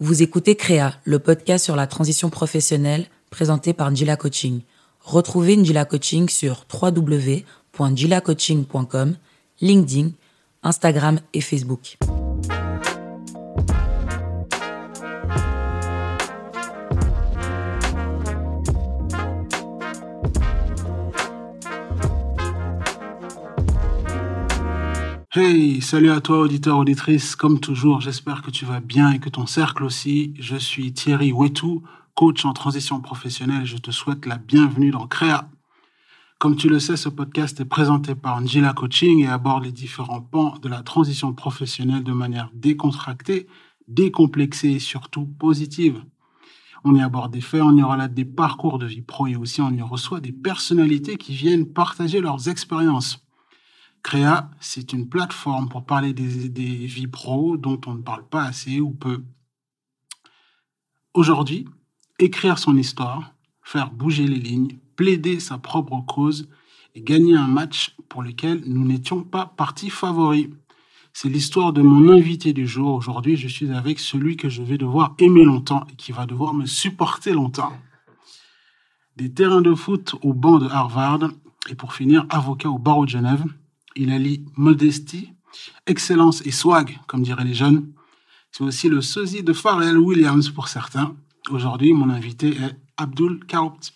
Vous écoutez Créa, le podcast sur la transition professionnelle présenté par Njila Coaching. Retrouvez Njila Coaching sur www.njilacoaching.com, LinkedIn, Instagram et Facebook. Hey, salut à toi auditeur, auditrice. Comme toujours, j'espère que tu vas bien et que ton cercle aussi. Je suis Thierry Wetou, coach en transition professionnelle. Je te souhaite la bienvenue dans Créa. Comme tu le sais, ce podcast est présenté par Angela Coaching et aborde les différents pans de la transition professionnelle de manière décontractée, décomplexée et surtout positive. On y aborde des faits, on y relate des parcours de vie pro et aussi on y reçoit des personnalités qui viennent partager leurs expériences. Créa, c'est une plateforme pour parler des, vies pro dont on ne parle pas assez ou peu. Aujourd'hui, écrire son histoire, faire bouger les lignes, plaider sa propre cause et gagner un match pour lequel nous n'étions pas partis favoris. C'est l'histoire de mon invité du jour. Aujourd'hui, je suis avec celui que je vais devoir aimer longtemps et qui va devoir me supporter longtemps. Des terrains de foot au banc de Harvard et pour finir, avocat au barreau de Genève. Il allie modestie, excellence et swag, comme diraient les jeunes. C'est aussi le sosie de Pharrell Williams pour certains. Aujourd'hui, mon invité est Abdul Karoupt.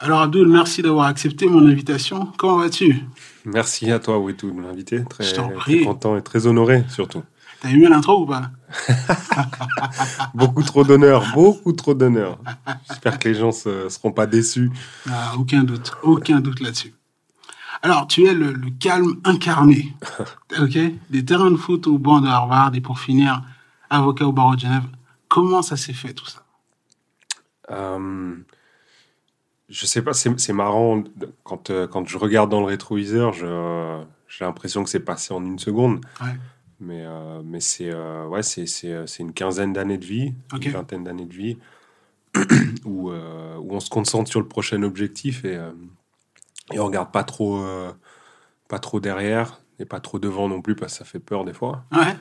Alors Abdul, merci d'avoir accepté mon invitation. Comment vas-tu? Merci à toi, Wetou, de m'inviter. Très, Je t'en très content et très honoré, surtout. T'as aimé l'intro ou pas? Beaucoup trop d'honneur, beaucoup trop d'honneur. J'espère que les gens ne seront pas déçus. Ah, Aucun doute, aucun doute là-dessus. Alors, tu es le, le calme incarné, ok? Des terrains de foot au banc de Harvard et pour finir, avocat au barreau de Genève. Comment ça s'est fait tout ça? Euh, je sais pas, c'est marrant. Quand, euh, quand je regarde dans le rétroviseur, j'ai l'impression que c'est passé en une seconde. Ouais. Mais, euh, mais c'est euh, ouais, c'est- une quinzaine d'années de vie, une vingtaine d'années de vie, où, où on se concentre sur le prochain objectif et, et on regarde pas trop, euh, pas trop derrière et pas trop devant non plus parce que ça fait peur des fois. Ouais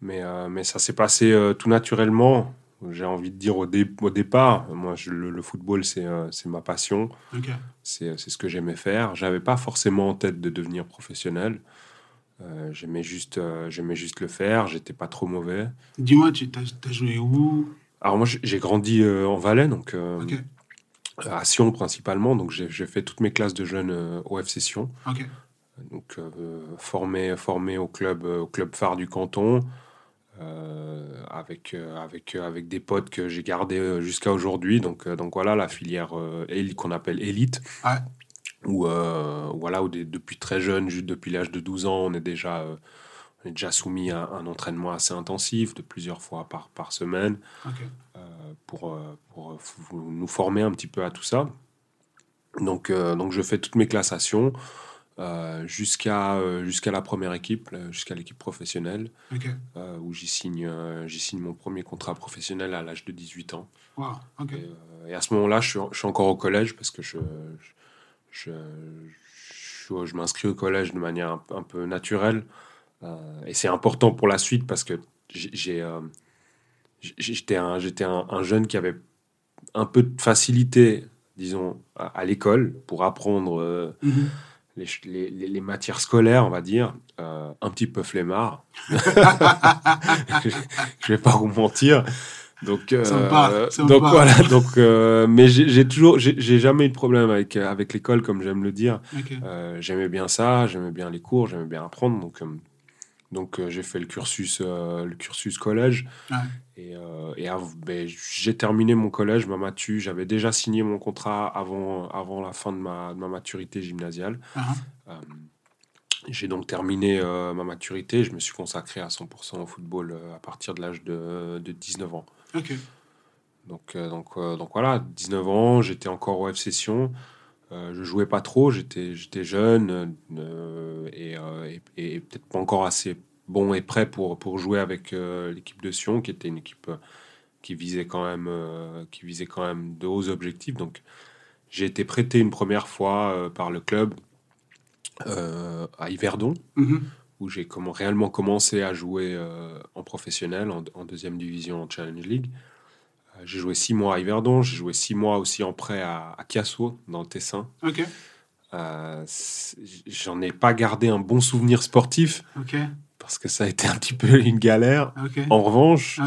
Mais, euh, mais ça s'est passé euh, tout naturellement. J'ai envie de dire au, dé- au départ, moi je- le, le football c'est ma passion, Ok. c'est ce que j'aimais faire. J'avais pas forcément en tête de devenir professionnel. J'aimais juste, j'aimais juste le faire. J'étais pas trop mauvais. Dis-moi, tu as, joué où? Alors moi j'ai grandi euh, en Valais, donc euh. À Sion principalement. Donc j'ai fait toutes mes classes de jeunes euh, au FC Sion. Donc euh, formé, formé au club, euh, au club phare du canton, euh, avec, avec, avec des potes que j'ai gardés jusqu'à aujourd'hui. Donc, donc voilà, la filière euh, qu'on appelle élite, Ouais. où, euh, voilà, où des- depuis très jeune, juste depuis l'âge de 12 ans, on est déjà, on est déjà soumis à un entraînement assez intensif, de plusieurs fois par, par semaine, Ok. Pour, euh, pour euh, nous former un petit peu à tout ça. Donc, euh, donc je fais toutes mes euh, jusqu'à jusqu'à la première équipe, jusqu'à l'équipe professionnelle, euh, où j'y signe, j'y signe mon premier contrat professionnel à l'âge de 18 ans. Wow. Et, et à ce moment-là, je suis, je suis encore au collège parce que je, je, je, je- m'inscris au collège de manière un, peu- un peu naturelle. Et c'est important pour la suite parce que j'ai- j'étais un, j'étais un, un jeune qui avait un peu de facilité, disons, à, à l'école pour apprendre euh, Mhm. les, les, les- les matières scolaires, on va dire, euh, un petit peu flemmard. je vais pas vous mentir. Donc, euh, Sympa, sympa. donc voilà. Donc, mais j'ai toujours, j'ai jamais eu de problème avec avec l'école, comme j'aime le dire. J'aimais bien ça, j'aimais bien les cours, j'aimais bien apprendre. Donc, donc euh, j'ai fait le cursus, euh, le cursus collège. Et, euh, et ben, j'ai terminé mon collège, ma matu. J'avais déjà signé mon contrat avant, avant la fin de ma, de ma maturité gymnasiale. Ah, Euh, j'ai donc terminé ma maturité. Je me suis consacré à 100% au football à partir de l'âge de, de 19 ans. Donc, donc, donc voilà, 19 ans, j'étais encore au FC Sion. Euh, je jouais pas trop, j'étais j'étais jeune euh, et, euh, et- et peut-être pas encore assez bon et prêt pour, pour jouer avec euh, l'équipe de Sion, qui était une équipe qui visait quand même, qui visait quand même de hauts objectifs. Donc j'ai été prêté une première fois par le club à Yverdon, Mhm. où j'ai comment, réellement commencé à jouer en professionnel, en, en deuxième division en Challenge League. J'ai joué six mois à Yverdon, j'ai joué six mois aussi en prêt à, à Chiasso, dans le Tessin. Euh, J'en ai pas gardé un bon souvenir sportif parce que ça a été un petit peu une galère. En revanche,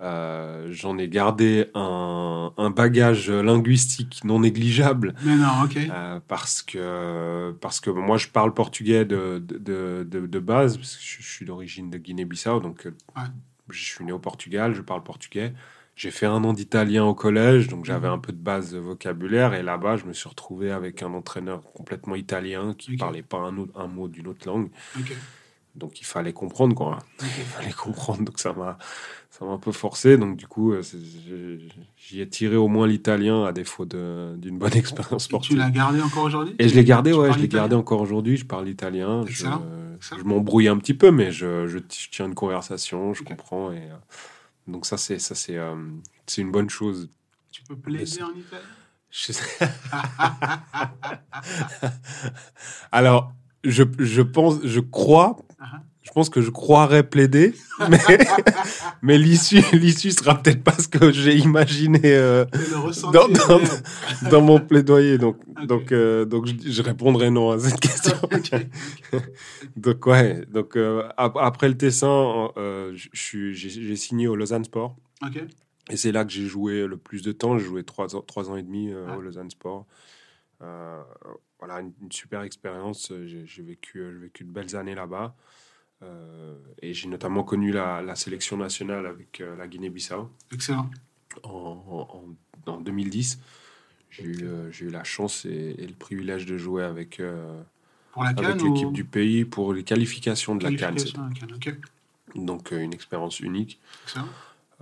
euh, j'en ai gardé un, un bagage linguistique non négligeable Mais non, ok. euh, parce que parce que moi je parle portugais de, de, de, de base parce que je, je suis d'origine de Guinée-Bissau donc Ouais. je suis né au Portugal je parle portugais j'ai fait un an d'italien au collège donc j'avais Mhm. un peu de base de vocabulaire et là-bas je me suis retrouvé avec un entraîneur complètement italien qui Ok. parlait pas un, autre- un mot d'une autre langue donc il fallait comprendre quoi il fallait comprendre donc ça m'a ça m'a un peu forcé donc du coup euh, j'y ai tiré au moins l'italien à défaut d'une bonne expérience Et tu sportive l'as gardé encore aujourd'hui? Et je l'ai gardé, Tu ouais, je l'ai gardé encore aujourd'hui. Je parle italien. Je, Excellent. Excellent. je m'embrouille un petit peu, mais je, je je tiens une conversation, je comprends. Et, euh, donc ça, c'est ça, c'est euh, c'est une bonne chose. Tu peux plaider en Je sais- Alors, je, je pense, je crois, Ah, je pense que je croirais plaider, mais, mais l'issue, l'issue sera peut-être pas ce que j'ai imaginé. euh, dans, dans- mon plaidoyer. Donc, donc, euh, donc je, je répondrai non à cette question. Donc, ouais. Donc, euh, ap- après le Tessin, j'ai signé au Lausanne Sport. Et c'est là que j'ai joué le plus de temps. J'ai joué trois ans, trois ans et demi Ah. au Lausanne Sport. Voilà, une, une super expérience. J'ai vécu, j'ai vécu de belles années là-bas. Euh, et j'ai notamment connu la, la sélection nationale avec euh, la Guinée-Bissau Excellent. en, en- en 2010. J'ai eu, euh, j'ai eu la chance et, et le privilège de jouer avec, ou l'équipe du pays pour les qualifications de la Cannes. Donc une expérience unique. Excellent.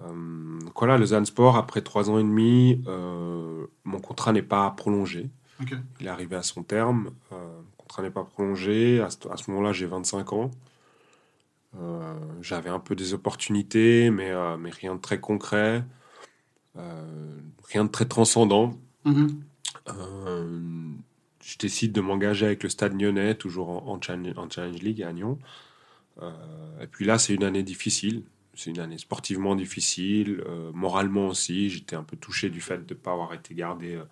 Euh, donc voilà, Lausanne Sport, après trois ans et demi, euh, mon contrat n'est pas prolongé. Il est arrivé à son terme. Euh, mon contrat n'est pas prolongé. À ce, à ce moment-là, j'ai 25 ans. Euh, J'avais un peu des opportunités, mais, euh, mais rien de très concret. Euh, rien de très transcendant. Mhm. Euh, je décide de m'engager avec le Stade Lyonnais, toujours en, en challenge, en Challenge League à Nyon. Euh, et puis là, c'est une année difficile. C'est une année sportivement difficile, euh, moralement aussi. J'étais un peu touché du fait de ne pas avoir été gardé euh,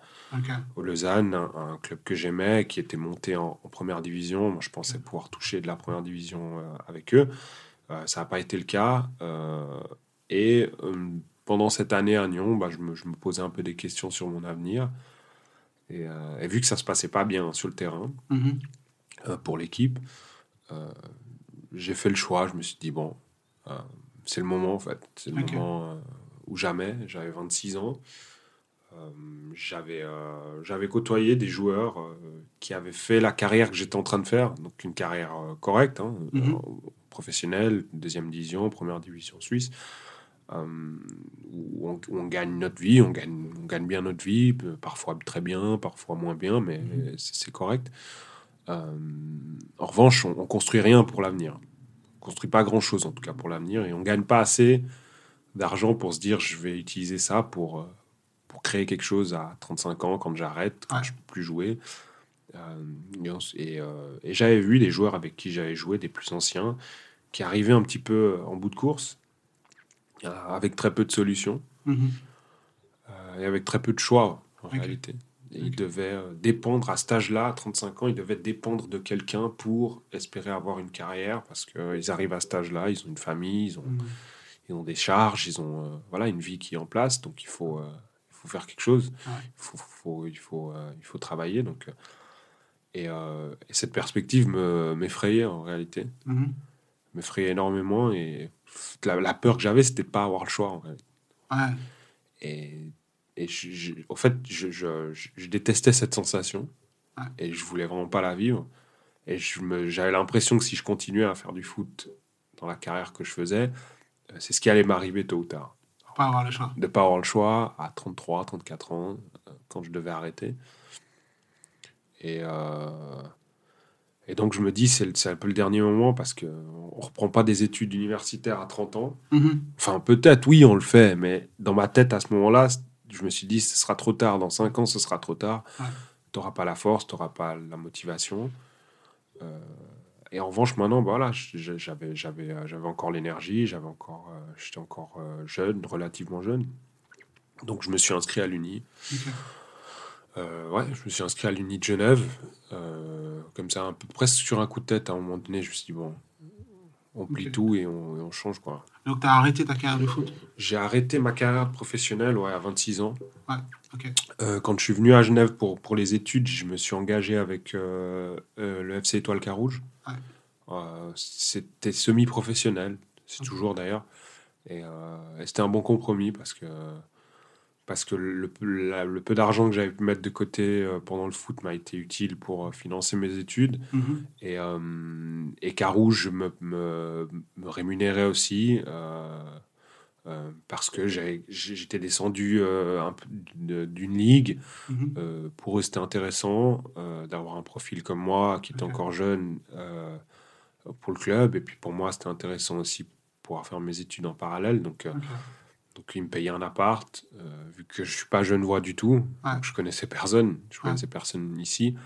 au Lausanne, un, un club que j'aimais, qui était monté en, en première division. Moi, je pensais pouvoir toucher de la première division euh, avec eux. Ça n'a pas été le cas. Et pendant cette année à Nyon, bah, je, me, je me posais un peu des questions sur mon avenir. Et, et vu que ça se passait pas bien sur le terrain Mhm. euh, pour l'équipe, j'ai fait le choix. Je me suis dit, bon, c'est le moment en fait. C'est le moment euh, ou jamais. J'avais 26 ans. Euh, j'avais euh, j'avais côtoyé des joueurs euh, qui avaient fait la carrière que j'étais en train de faire, donc une carrière correcte, hein, Mhm. professionnelle, deuxième division, première division suisse, où, on, où on gagne notre vie, on gagne, on gagne bien notre vie, parfois très bien, parfois moins bien, mais Mhm. c'est c'est correct. En revanche, on, on construit rien pour l'avenir. On construit pas grand chose en tout cas pour l'avenir, et on gagne pas assez d'argent pour se dire je vais utiliser ça pour, euh, pour créer quelque chose à 35 ans quand j'arrête, quand Ouais. je peux plus jouer. Euh, et euh, et j'avais vu des joueurs avec qui j'avais joué, des plus anciens, qui arrivaient un petit peu en bout de course, euh, avec très peu de solutions Mhm. euh, et avec très peu de choix en réalité. Et Ok. Ils devaient euh, dépendre à cet âge-là, à 35 ans, ils devaient dépendre de quelqu'un pour espérer avoir une carrière parce qu'ils arrivent à cet âge-là, ils ont une famille, ils ont, Mhm. ils ont des charges, ils ont euh, voilà, une vie qui est en place, donc il faut, euh, il faut faire quelque chose, Ouais. il, faut, faut- il, faut, euh, il faut travailler. Donc, euh, et, euh, et cette perspective me- m'effrayait en réalité, Mhm. m'effrayait énormément. Et la, la peur que j'avais, c'était de pas avoir le choix en réalité. Ouais. Et, et je, je- en fait, je, je- détestais cette sensation. Et je voulais vraiment pas la vivre. Et j'avais l'impression que si je continuais à faire du foot dans la carrière que je faisais, euh, c'est ce qui allait m'arriver tôt ou tard. Faut pas avoir le choix. De pas avoir le choix à 33, 34 ans, euh, quand je devais arrêter. Et, euh, et donc je me dis, c'est un peu le dernier moment parce qu'on ne reprend pas des études universitaires à 30 ans. Mhm. Enfin, peut-être, oui, on le fait, mais dans ma tête, à ce moment-là, je me suis dit, ce sera trop tard. Dans 5 ans, ce sera trop tard. Ouais. Tu n'auras pas la force, tu n'auras pas la motivation. Euh, et en revanche, maintenant, bah, voilà, j'avais, j'avais, j'avais encore l'énergie, j'avais encore, j'étais encore jeune, relativement jeune. Donc je me suis inscrit à l'Uni. ouais, je me suis inscrit à l'Uni de Genève. comme ça, un peu, presque sur un coup de tête, à un moment donné, je me suis dit, bon, on plie tout et on, change. Quoi. Donc, tu as arrêté ta carrière de foot? J'ai arrêté ma carrière professionnelle ouais, à 26 ans. Ouais, ok. Euh, quand je suis venu à Genève pour, pour les études, je me suis engagé avec euh, euh, le FC Étoile Carouge. Ouais. c'était semi-professionnel, c'est toujours d'ailleurs. Et, et c'était un bon compromis parce que parce que le, le peu d'argent que j'avais pu mettre de côté euh, pendant le foot m'a été utile pour euh, financer mes études. Mhm. Et, euh, et Carouge me, me, me, rémunérait aussi parce que j'étais descendu un d'une ligue. Mhm. pour eux, c'était intéressant d'avoir un profil comme moi qui était encore jeune pour le club. Et puis pour moi, c'était intéressant aussi pour pouvoir faire mes études en parallèle. Donc. Donc, il me payait un appart, euh, vu que je suis pas jeune voix du tout. Donc, je connaissais personne. Je connaissais personne ici.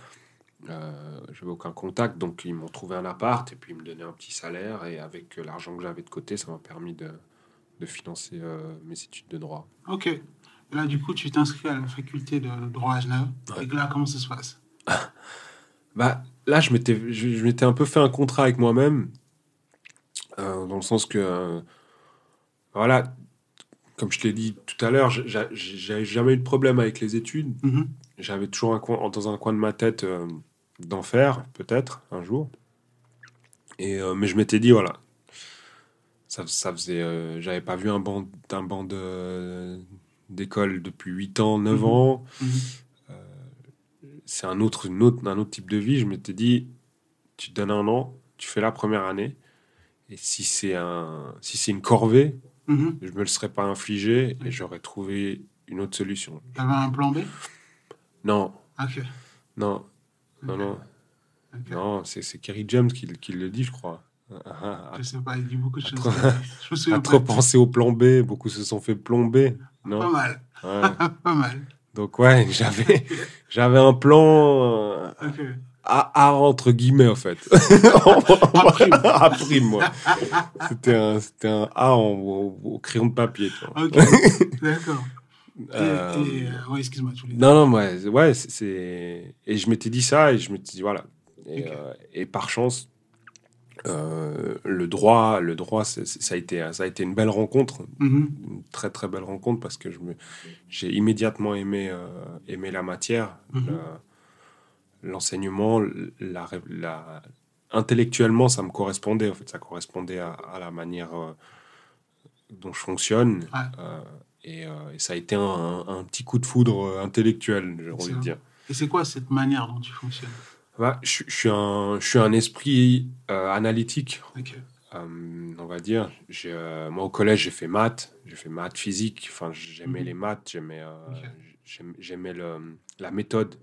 Euh, je n'avais aucun contact. Donc, ils m'ont trouvé un appart et puis ils me donnaient un petit salaire. Et avec euh, l'argent que j'avais de côté, ça m'a permis de, de financer mes études de droit. Ok. Et là, du coup, tu t'inscris à la faculté de droit à Genève. Et là, comment ça se passe? Bah, Là, je m'étais, je, m'étais un peu fait un contrat avec moi-même. dans le sens que. voilà, comme je t'ai dit tout à l'heure, j'avais jamais eu de problème avec les études. Mhm. J'avais toujours un coin, dans un coin de ma tête euh, d'en faire, peut-être, un jour. Et, euh, mais je m'étais dit, voilà, ça, ça faisait. Euh, j'avais pas vu un banc, un banc d'école depuis 8 ans, 9 mhm. ans. Mhm. C'est un autre, autre, un autre type de vie. Je m'étais dit, tu te donnes un an, tu fais la première année. Et si c'est un, si c'est une corvée, Mhm. Je me le serais pas infligé et j'aurais trouvé une autre solution. T'avais un plan B? Non. Ok. Non. Non, non. Non, c'est Kerry James qui, qui, le dit, je crois. Je sais pas, il dit beaucoup de choses. je me trop pensé au plan B, beaucoup se sont fait plomber. Non pas mal. pas mal. Donc ouais, j'avais j'avais un plan. Euh, a, entre guillemets, en fait. à prime. moi. C'était un, c'était un A en, au, crayon de papier. Ok, d'accord. Euh, euh, ouais, excuse-moi, Non, non, ouais, ouais c'est. Et je m'étais dit ça, et je m'étais dit, voilà. Et, euh, et par chance, le droit, le droit ça, a été, ça a été une belle rencontre, mm-hmm. une très très belle rencontre, parce que je j'ai immédiatement aimé, aimé la matière. Mm-hmm l'enseignement, la, la, intellectuellement, ça me correspondait. En fait, ça correspondait à, la manière euh, dont je fonctionne. Euh, euh, et, ça a été un, petit coup de foudre intellectuel, j'ai envie de dire. Et c'est quoi cette manière dont tu fonctionnes? Bah, je, suis un, je suis un esprit analytique. on va dire. moi, au collège, j'ai fait maths, j'ai fait maths physique. Enfin, j'aimais mhm. les maths, j'aimais, j'aimais la méthode.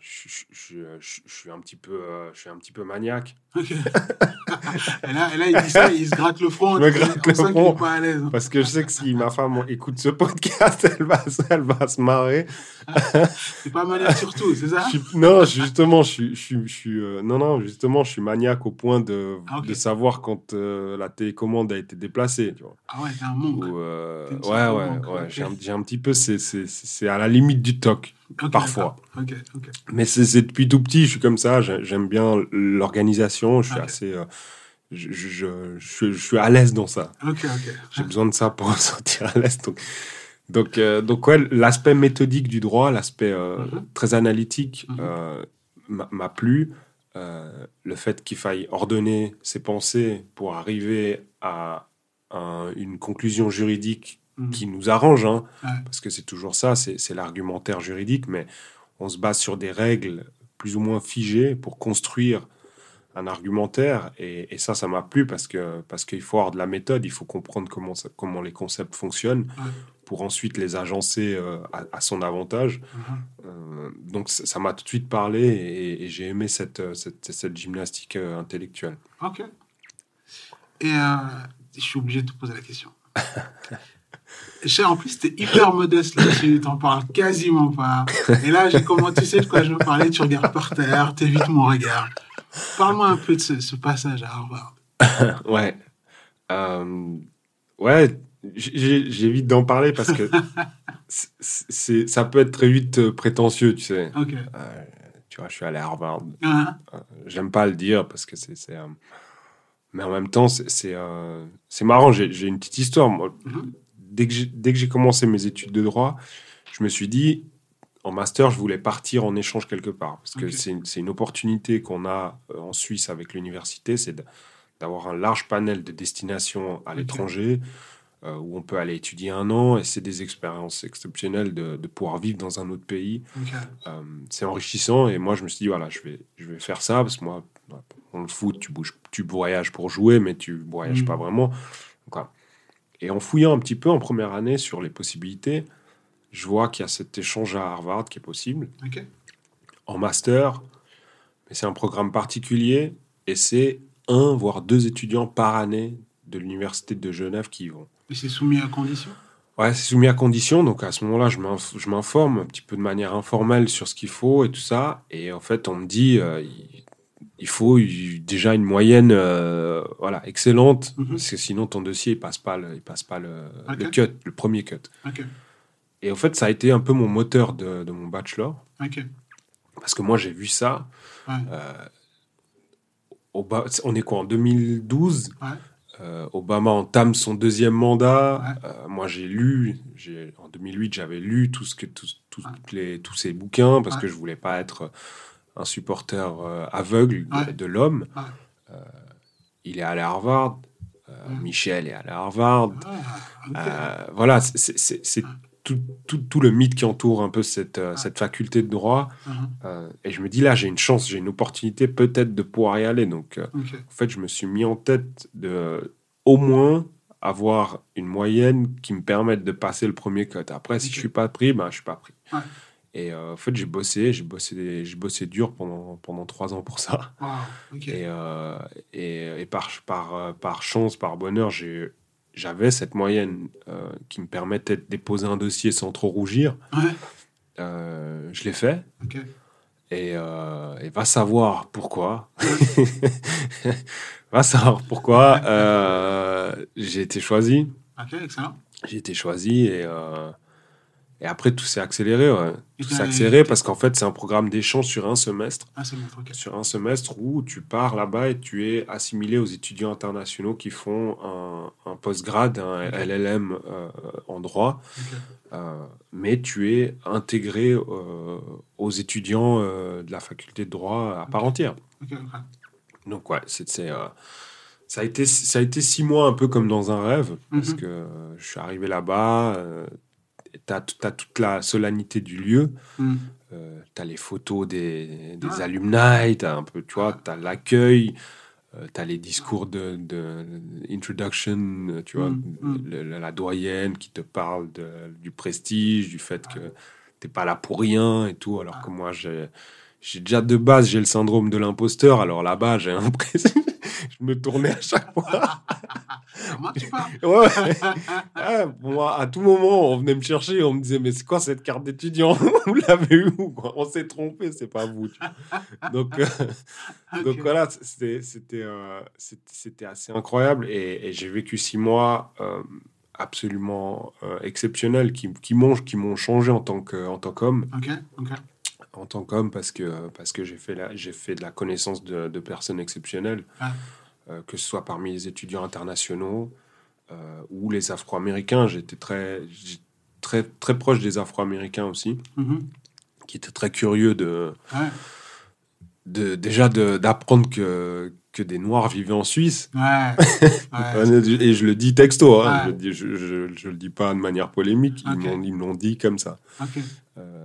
Je, je, je, suis un petit peu, euh, je suis un petit peu maniaque. et, là, et, là, il dit ça, il se gratte le front. Je me gratte le front. Pas à l'aise. Parce que je sais que si ma femme écoute ce podcast, elle va, elle va se marrer. c'est pas maniaque surtout, c'est ça? Non, justement, je, je, suis, euh, non, non, justement, je suis maniaque au point de, ah, de savoir quand la télécommande a été déplacée. Tu vois. Ah ouais, t'es un monk. ouais, ouais, ouais. J'ai un, un, petit peu, c'est à la limite du toc parfois. Mais c'est depuis tout petit, je suis comme ça, j'aime bien l'organisation, je suis assez... Euh, je, je, je, suis à l'aise dans ça. J'ai besoin de ça pour me sentir à l'aise. Donc, donc, euh, donc ouais, l'aspect méthodique du droit, l'aspect euh, mhm. très analytique mhm. m'a plu. le fait qu'il faille ordonner ses pensées pour arriver à une conclusion juridique Mm. qui nous arrange, hein, parce que c'est toujours ça, c'est l'argumentaire juridique, mais on se base sur des règles plus ou moins figées pour construire un argumentaire, et, ça, ça m'a plu parce que parce qu'il faut avoir de la méthode, il faut comprendre comment comment les concepts fonctionnent pour ensuite les agencer euh, à, son avantage. Mm-hmm. Euh, donc ça m'a tout de suite parlé et, j'ai aimé cette, cette, cette gymnastique euh, intellectuelle. Ok. Et je suis obligé de te poser la question. En plus, t'es hyper modeste là-dessus, t'en parles quasiment pas. Et là, j'ai comment tu sais de quoi je veux parler, tu regardes par terre, t'évites mon regard. Parle-moi un peu de ce, ce passage à Harvard. ouais. Euh, ouais, j'évite d'en parler parce que c'est- ça peut être très vite euh, prétentieux, tu sais. Ok. Euh, tu vois, je suis allé à Harvard. Ah, J'aime pas le dire parce que c'est. euh, mais en même temps, c'est, c'est, euh, marrant. J'ai, une petite histoire. Moi. Mhm. J'ai, dès que j'ai commencé mes études de droit, je me suis dit, en master, je voulais partir en échange quelque part. Parce que c'est, une, opportunité qu'on a euh, en Suisse avec l'université, c'est d'avoir un large panel de destinations à l'étranger. euh, où on peut aller étudier un an et c'est des expériences exceptionnelles de, de pouvoir vivre dans un autre pays euh, c'est enrichissant et moi je me suis dit voilà je vais je vais faire ça parce que moi dans le foot tu bouges tu voyages pour jouer mais tu voyages Mhm. pas vraiment. Et en fouillant un petit peu en première année sur les possibilités je vois qu'il y a cet échange à Harvard qui est possible en master mais c'est un programme particulier et c'est un voire deux étudiants par année de l'université de Genève qui y vont Et c'est soumis à condition? Ouais, c'est soumis à condition. Donc à ce moment-là, je m'informe un petit peu de manière informelle sur ce qu'il faut et tout ça. Et en fait, on me dit, euh, il, faut déjà une moyenne, euh, voilà, excellente, Mhm. parce que sinon ton dossier il passe pas le, il passe pas le, cut, le premier cut. Et en fait, ça a été un peu mon moteur de, de mon bachelor, parce que moi j'ai vu ça. Ouais. euh, au bas- on est quoi en 2012 Ouais. euh, Obama entame son deuxième mandat. Ouais. Moi, j'ai lu, en 2008, j'avais lu tout ce que, tout, tout- les, tous ces bouquins parce que je voulais pas être un supporter euh, aveugle de, Ouais. de l'homme. Ouais. Euh, il est allé à Harvard. euh. Michel est allé à Harvard. Ah, voilà, c'est, tout, tout, tout le mythe qui entoure un peu cette, cette faculté de droit. Euh, et je me dis là, j'ai une chance, j'ai une opportunité peut-être de pouvoir y aller. Donc, euh, en fait, je me suis mis en tête de au moins avoir une moyenne qui me permette de passer le premier cut. Après, si je suis pas pris, ben je suis pas pris. Ouais. Et euh, en fait, j'ai bossé, j'ai bossé, j'ai bossé dur pendant pendant trois ans pour ça. Wow. Et, euh, et, et par par par chance, par bonheur, j'ai j'avais cette moyenne euh, qui me permettait de déposer un dossier sans trop rougir. Ouais. Je l'ai fait. Et, et va savoir pourquoi. va savoir pourquoi j'ai été choisi. Ok. Excellent. J'ai été choisi et, et après tout s'est accéléré. ouais. Tout s'est accéléré parce qu'en fait c'est un programme d'échange sur un semestre. Ah, bon. Sur un semestre où tu pars là-bas et tu es assimilé aux étudiants internationaux qui font un, un postgrad, un. LLM euh, en droit. Euh, mais tu es intégré euh, aux étudiants de la faculté de droit à part entière. Donc ouais, c'est, ça, a été, ça a été six mois un peu comme dans un rêve, parce Mhm. que je suis arrivé là-bas, euh, tu as, toute la solennité du lieu, Hmm. tu as les photos des, des Ouais. alumni, tu as un peu, tu vois, tu as l'accueil, tu as les discours de, de introduction, euh, tu vois, Mm, mm. le- le- la doyenne qui te parle de, du prestige, du fait que t'es pas là pour rien et tout, alors que moi, j'ai, j'ai déjà de base, j'ai le syndrome de l'imposteur, alors là-bas, j'ai l'impression, je me tournais à chaque fois. Ouais, ouais. Ah, moi, à tout moment, on venait me chercher, on me disait, mais c'est quoi cette carte d'étudiant? Vous l'avez eu où On s'est trompé, c'est pas vous. Donc, euh, donc voilà, c'était, c'était, euh, c'était, assez incroyable et, et j'ai vécu six mois euh, absolument exceptionnels qui, qui, m'ont, qui m'ont changé en tant, que, en tant qu'homme. Ok. Ok. En tant qu'homme, parce que, parce que j'ai, fait la, fait de la connaissance de, de personnes exceptionnelles, Ah. euh, que ce soit parmi les étudiants internationaux euh, ou les Afro-Américains. J'étais très, très, très proche des Afro-Américains aussi, Mhm. qui étaient très curieux de, Ouais. de, déjà d'apprendre que, que des Noirs vivaient en Suisse. Ouais. ouais. Et je le dis texto, hein, je, je, je- je le dis pas de manière polémique, ils, me l'ont dit comme ça. Euh,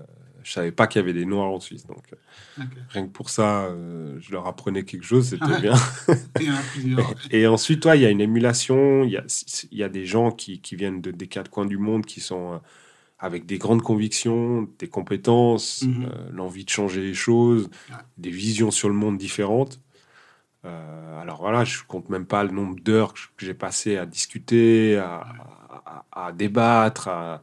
je savais pas qu'il y avait des Noirs en Suisse, donc euh, rien que pour ça, euh, je leur apprenais quelque chose, c'était bien. Et ensuite, toi, il y a une émulation, il y a, il y a des gens qui, qui viennent de, des quatre coins du monde qui sont euh, avec des grandes convictions, des compétences, Mhm. euh, l'envie de changer les choses, Ouais. des visions sur le monde différentes. Euh, alors voilà, je compte même pas le nombre d'heures que j'ai passé à discuter, à, à- à débattre, à,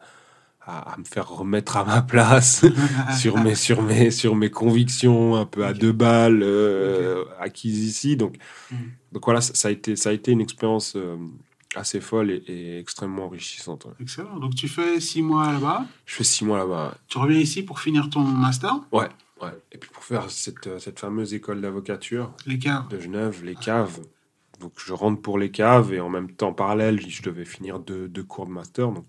à, me faire remettre à ma place sur, mes, sur, mes, sur mes convictions un peu à deux balles euh, acquises ici. Donc, mm. donc voilà, ça, a été, ça a été une expérience euh, assez folle et, extrêmement enrichissante. Excellent. Donc tu fais six mois là-bas Je fais six mois là-bas. Tu reviens ici pour finir ton master Ouais. Ouais. Et puis pour faire cette, euh, cette fameuse école d'avocature les caves. de Genève, les caves. Donc je rentre pour les caves et en même temps, en parallèle, je devais finir deux, deux cours de master. Donc,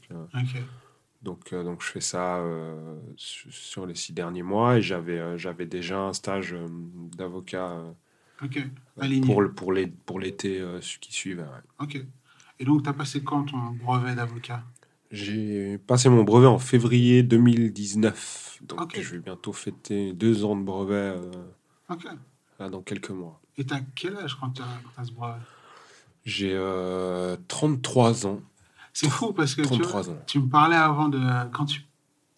donc je fais ça euh, sur les six derniers mois et j'avais euh, j'avais déjà un stage d'avocat pour, le, pour, les, pour l'été qui suivait. Ok. Et donc, tu as passé quand ton brevet d'avocat? J'ai passé mon brevet en février 2019. Donc, je vais bientôt fêter deux ans de brevet là, dans quelques mois. Et tu as quel âge quand tu as, ce brevet? J'ai 33 ans. C'est fou parce que tu, me parlais avant de quand tu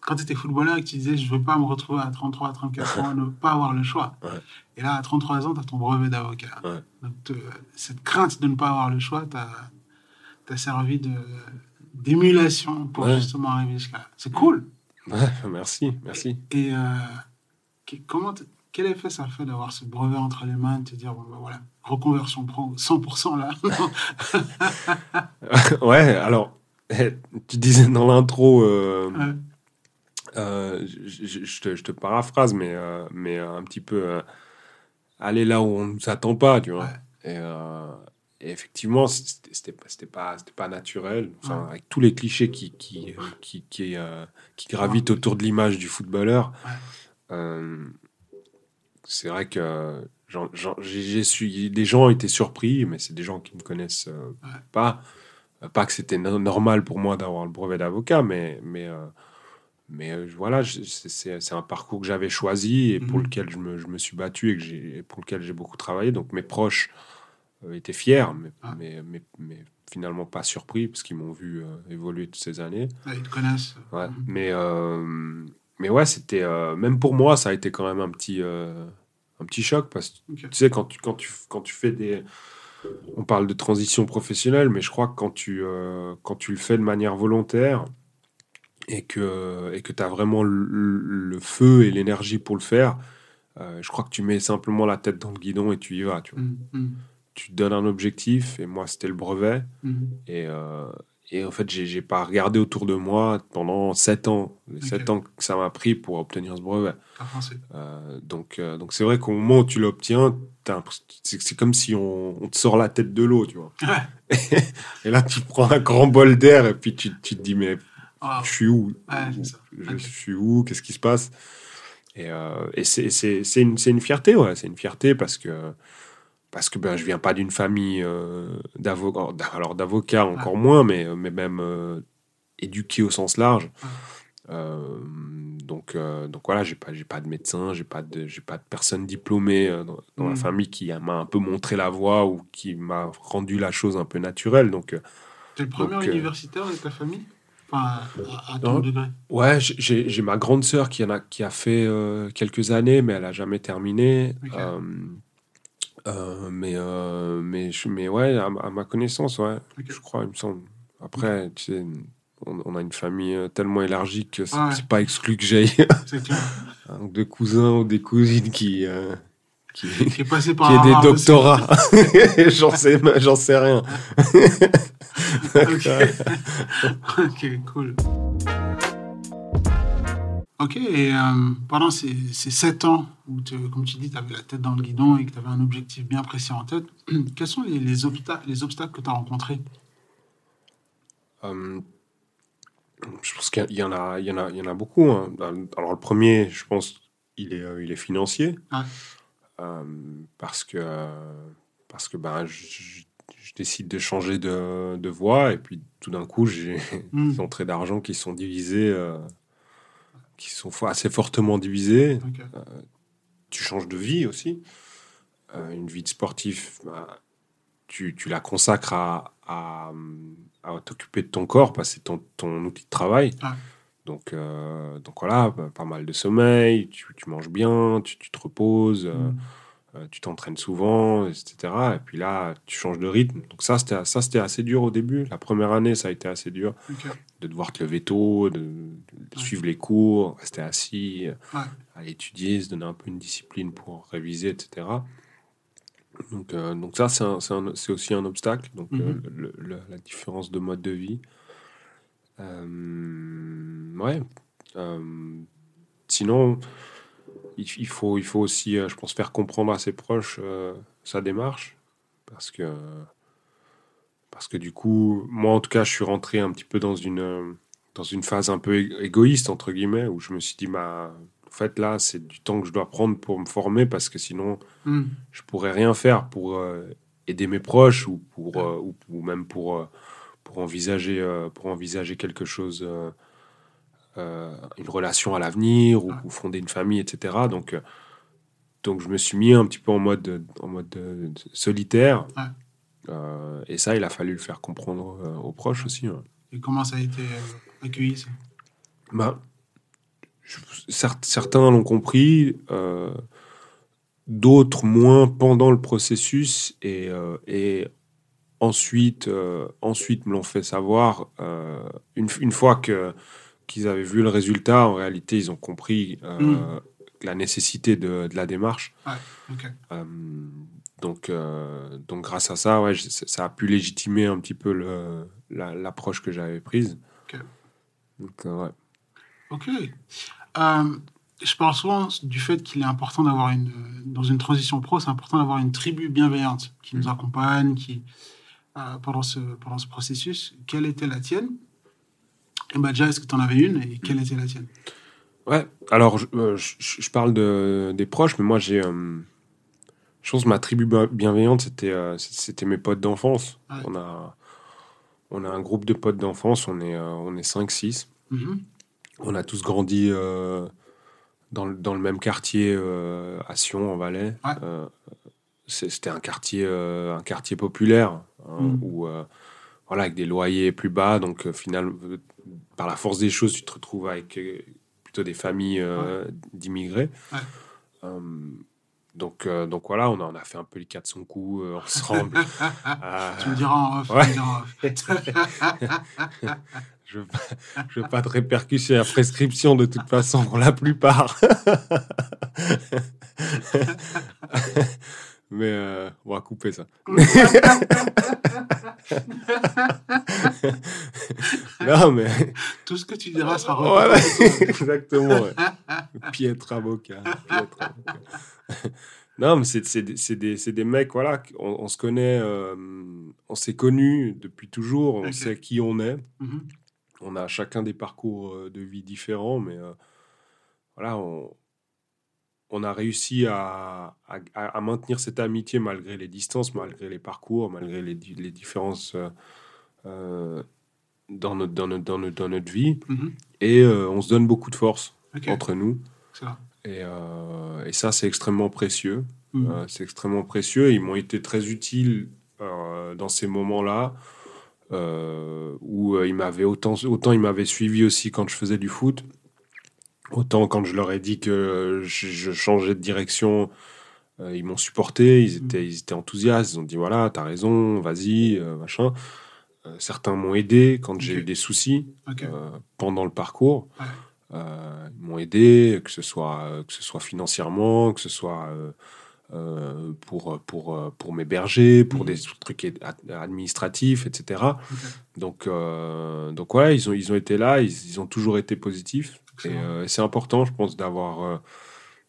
quand étais footballeur et que tu disais je veux pas me retrouver à 33, à 34 ans, ne pas avoir le choix. Et là, à 33 ans, tu as ton brevet d'avocat. Donc, cette crainte de ne pas avoir le choix t'a servi d'émulation pour justement arriver jusqu'à là. C'est cool. merci, merci. Et, euh, comment quel effet ça fait d'avoir ce brevet entre les mains, de te dire, bon, ben voilà, reconversion pro 100% là. Ouais, alors, tu disais dans l'intro, euh, euh, je, te, je, te, paraphrase, mais, euh, mais un petit peu aller là où on ne nous attend pas, tu vois. Et, et, effectivement, c'était pas, pas naturel, enfin, avec tous les clichés qui, qui, qui, qui, qui gravitent autour de l'image du footballeur c'est vrai que j'ai su, des gens étaient surpris, mais c'est des gens qui ne me connaissent euh, pas. Pas que c'était normal pour moi d'avoir le brevet d'avocat, mais, mais, euh, mais euh, voilà, c'est un parcours que j'avais choisi et pour mhm. lequel je me, je me, suis battu et que pour lequel j'ai beaucoup travaillé. Donc mes proches étaient fiers, mais, ah. mais, mais, mais, finalement pas surpris parce qu'ils m'ont vu évoluer toutes ces années. ils te connaissent. Ouais, mhm. mais mais ouais, c'était euh, même pour moi, ça a été quand même un petit euh, un petit choc parce que tu sais quand tu quand tu quand tu fais des on parle de transition professionnelle, mais je crois que quand tu euh, quand tu le fais de manière volontaire et que et que tu as vraiment le, feu et l'énergie pour le faire, je crois que tu mets simplement la tête dans le guidon et tu y vas, tu vois. Mmh. Tu te donnes un objectif et moi c'était le brevet mmh. et et en fait, j'ai pas regardé autour de moi pendant 7 ans, les 7 ans que ça m'a pris pour obtenir ce brevet. Euh, donc, euh, donc c'est vrai qu'au moment où tu l'obtiens, c'est comme si on, on, te sort la tête de l'eau, tu vois. et là, tu prends un grand bol d'air et puis tu, tu, te dis, mais je suis où? Je suis où? Qu'est-ce qui se passe? Et, euh, et c'est une, une fierté, ouais. C'est une fierté parce que parce que ben, je viens pas d'une famille euh, d'avocats, alors d'avocats encore moins, mais, euh, mais même euh, éduqué au sens large. donc, donc voilà, j'ai pas, j'ai pas de médecin, j'ai pas de, j'ai pas de personne diplômée dans, dans la hmm. famille qui m'a un peu montré la voie ou qui m'a rendu la chose un peu naturelle. Donc, es le premier universitaire de ta famille? Enfin, à, ton degré? Ouais, j'ai ma grande sœur qui, en a, qui a fait quelques années, mais elle a jamais terminé. Euh, mais, euh, mais, mais ouais, à, ma connaissance, ouais, je crois, il me semble. Après, tu sais, on, a une famille euh, tellement élargie que c'est pas exclu que j'aille de cousins ou des cousines qui, qui, qui, est passé par qui des doctorats. j'en sais, j'en sais rien. ok, cool. Ok, et euh, pendant ces, ces, sept ans où, comme tu dis, tu avais la tête dans le guidon et que tu avais un objectif bien précis en tête, quels sont les, les, obstacles, les obstacles que tu as rencontrés? Euh, Je pense qu'il y, en a, il y, en a, il y en a beaucoup. Hein. Alors, le premier, je pense, il est, euh, il est financier. parce que, parce que ben, je, décide de changer de, de voie et puis tout d'un coup, j'ai mmh. des entrées d'argent qui sont divisées qui sont assez fortement divisés. Euh, tu changes de vie aussi. Euh, une vie de sportif, bah, tu, tu, la consacres à, à, t'occuper de ton corps, parce que c'est ton, ton, outil de travail. Ah. Donc, euh, donc voilà, bah, pas mal de sommeil, tu, tu manges bien, tu, tu te reposes. Mm. Euh, tu t'entraînes souvent, etc. Et puis là, tu changes de rythme. Donc ça, c'était ça, c'était assez dur au début. La première année, ça a été assez dur de devoir te lever tôt, de, suivre les cours, rester assis, à étudier, se donner un peu une discipline pour réviser, etc. Donc, euh, donc ça, c'est aussi un obstacle. Donc mhm. la différence de mode de vie. ouais. sinon il, faut, il faut aussi, euh, je pense, faire comprendre à ses proches euh, sa démarche. Parce que, parce que du coup, moi en tout cas, je suis rentré un petit peu dans une, dans une phase un peu égoïste, entre guillemets, où je me suis dit, bah, en fait, là, c'est du temps que je dois prendre pour me former, parce que sinon, hmm. je pourrais rien faire pour euh, aider mes proches ou, pour, ou, même pour, pour, envisager, pour envisager quelque chose une relation à l'avenir ou, fonder une famille, etc. Donc, euh, donc je me suis mis un petit peu en mode, en mode euh, solitaire. et ça, il a fallu le faire comprendre aux proches aussi. Et comment ça a été accueilli ça? Bah, Certains l'ont compris, d'autres moins pendant le processus et, et ensuite, ensuite me l'ont fait savoir une, une, fois que qu'ils avaient vu le résultat, en réalité, ils ont compris euh, mm. la nécessité de, de la démarche. Euh, donc, euh, donc, grâce à ça, ouais, ça a pu légitimer un petit peu l'approche que j'avais prise. Ok. Donc, ouais. Ok. je parle souvent du fait qu'il est important d'avoir une, dans une transition pro, c'est important d'avoir une tribu bienveillante qui nous mm. accompagne, qui, pendant, ce, pendant ce processus. Quelle était la tienne? Et bah déjà, est-ce que tu en avais une et quelle était la tienne? Ouais, alors je, euh, parle de, des proches, mais moi j'ai. Euh, je pense que ma tribu bienveillante, c'était euh, c'était mes potes d'enfance. On, a, on a un groupe de potes d'enfance, on est, on est 5-6. Mm-hmm. On a tous grandi dans, le, dans le même quartier à Sion, en Valais. c'était un quartier, un quartier populaire hein, mm. où voilà, avec des loyers plus bas. Donc, finalement, par la force des choses, tu te retrouves avec euh, plutôt des familles euh, d'immigrés. Euh, donc, donc voilà, on a, on a fait un peu les quatre son coup ensemble. tu me diras en off. je ne veux, pas de répercussions à prescription de toute façon pour la plupart. Mais on va couper ça. Non, mais. Tout ce que tu diras sera voilà, Exactement. Ouais. Piètre avocat. non, mais c'est des, des, mecs, voilà, on, se connaît, euh, on s'est connus depuis toujours, on sait qui on est. Mm-hmm. On a chacun des parcours euh, de vie différents, mais voilà, on on a réussi à, maintenir cette amitié malgré les distances, malgré les parcours, malgré les, différences euh, euh, dans, notre, dans, notre, vie. Mhm. Et euh, on se donne beaucoup de force entre nous. Et, ça, c'est extrêmement précieux. Mhm. c'est extrêmement précieux. Ils m'ont été très utiles dans ces moments-là. où ils m'avaient autant, autant ils m'avaient suivi aussi quand je faisais du foot. Autant quand je leur ai dit que je, changeais de direction, euh, ils m'ont supporté, ils mm. étaient, ils étaient enthousiastes, ils ont dit voilà, t'as raison, vas-y, euh, machin. Euh, certains m'ont aidé quand j'ai eu des soucis pendant le parcours. ils m'ont aidé, que ce soit, que ce soit financièrement, que ce soit pour, pour, pour m'héberger, pour mm. des trucs administratifs, etc. Donc, donc ouais, ils ont, ils ont été là, ils, ils ont toujours été positifs. Euh, et c'est important, je pense, d'avoir euh,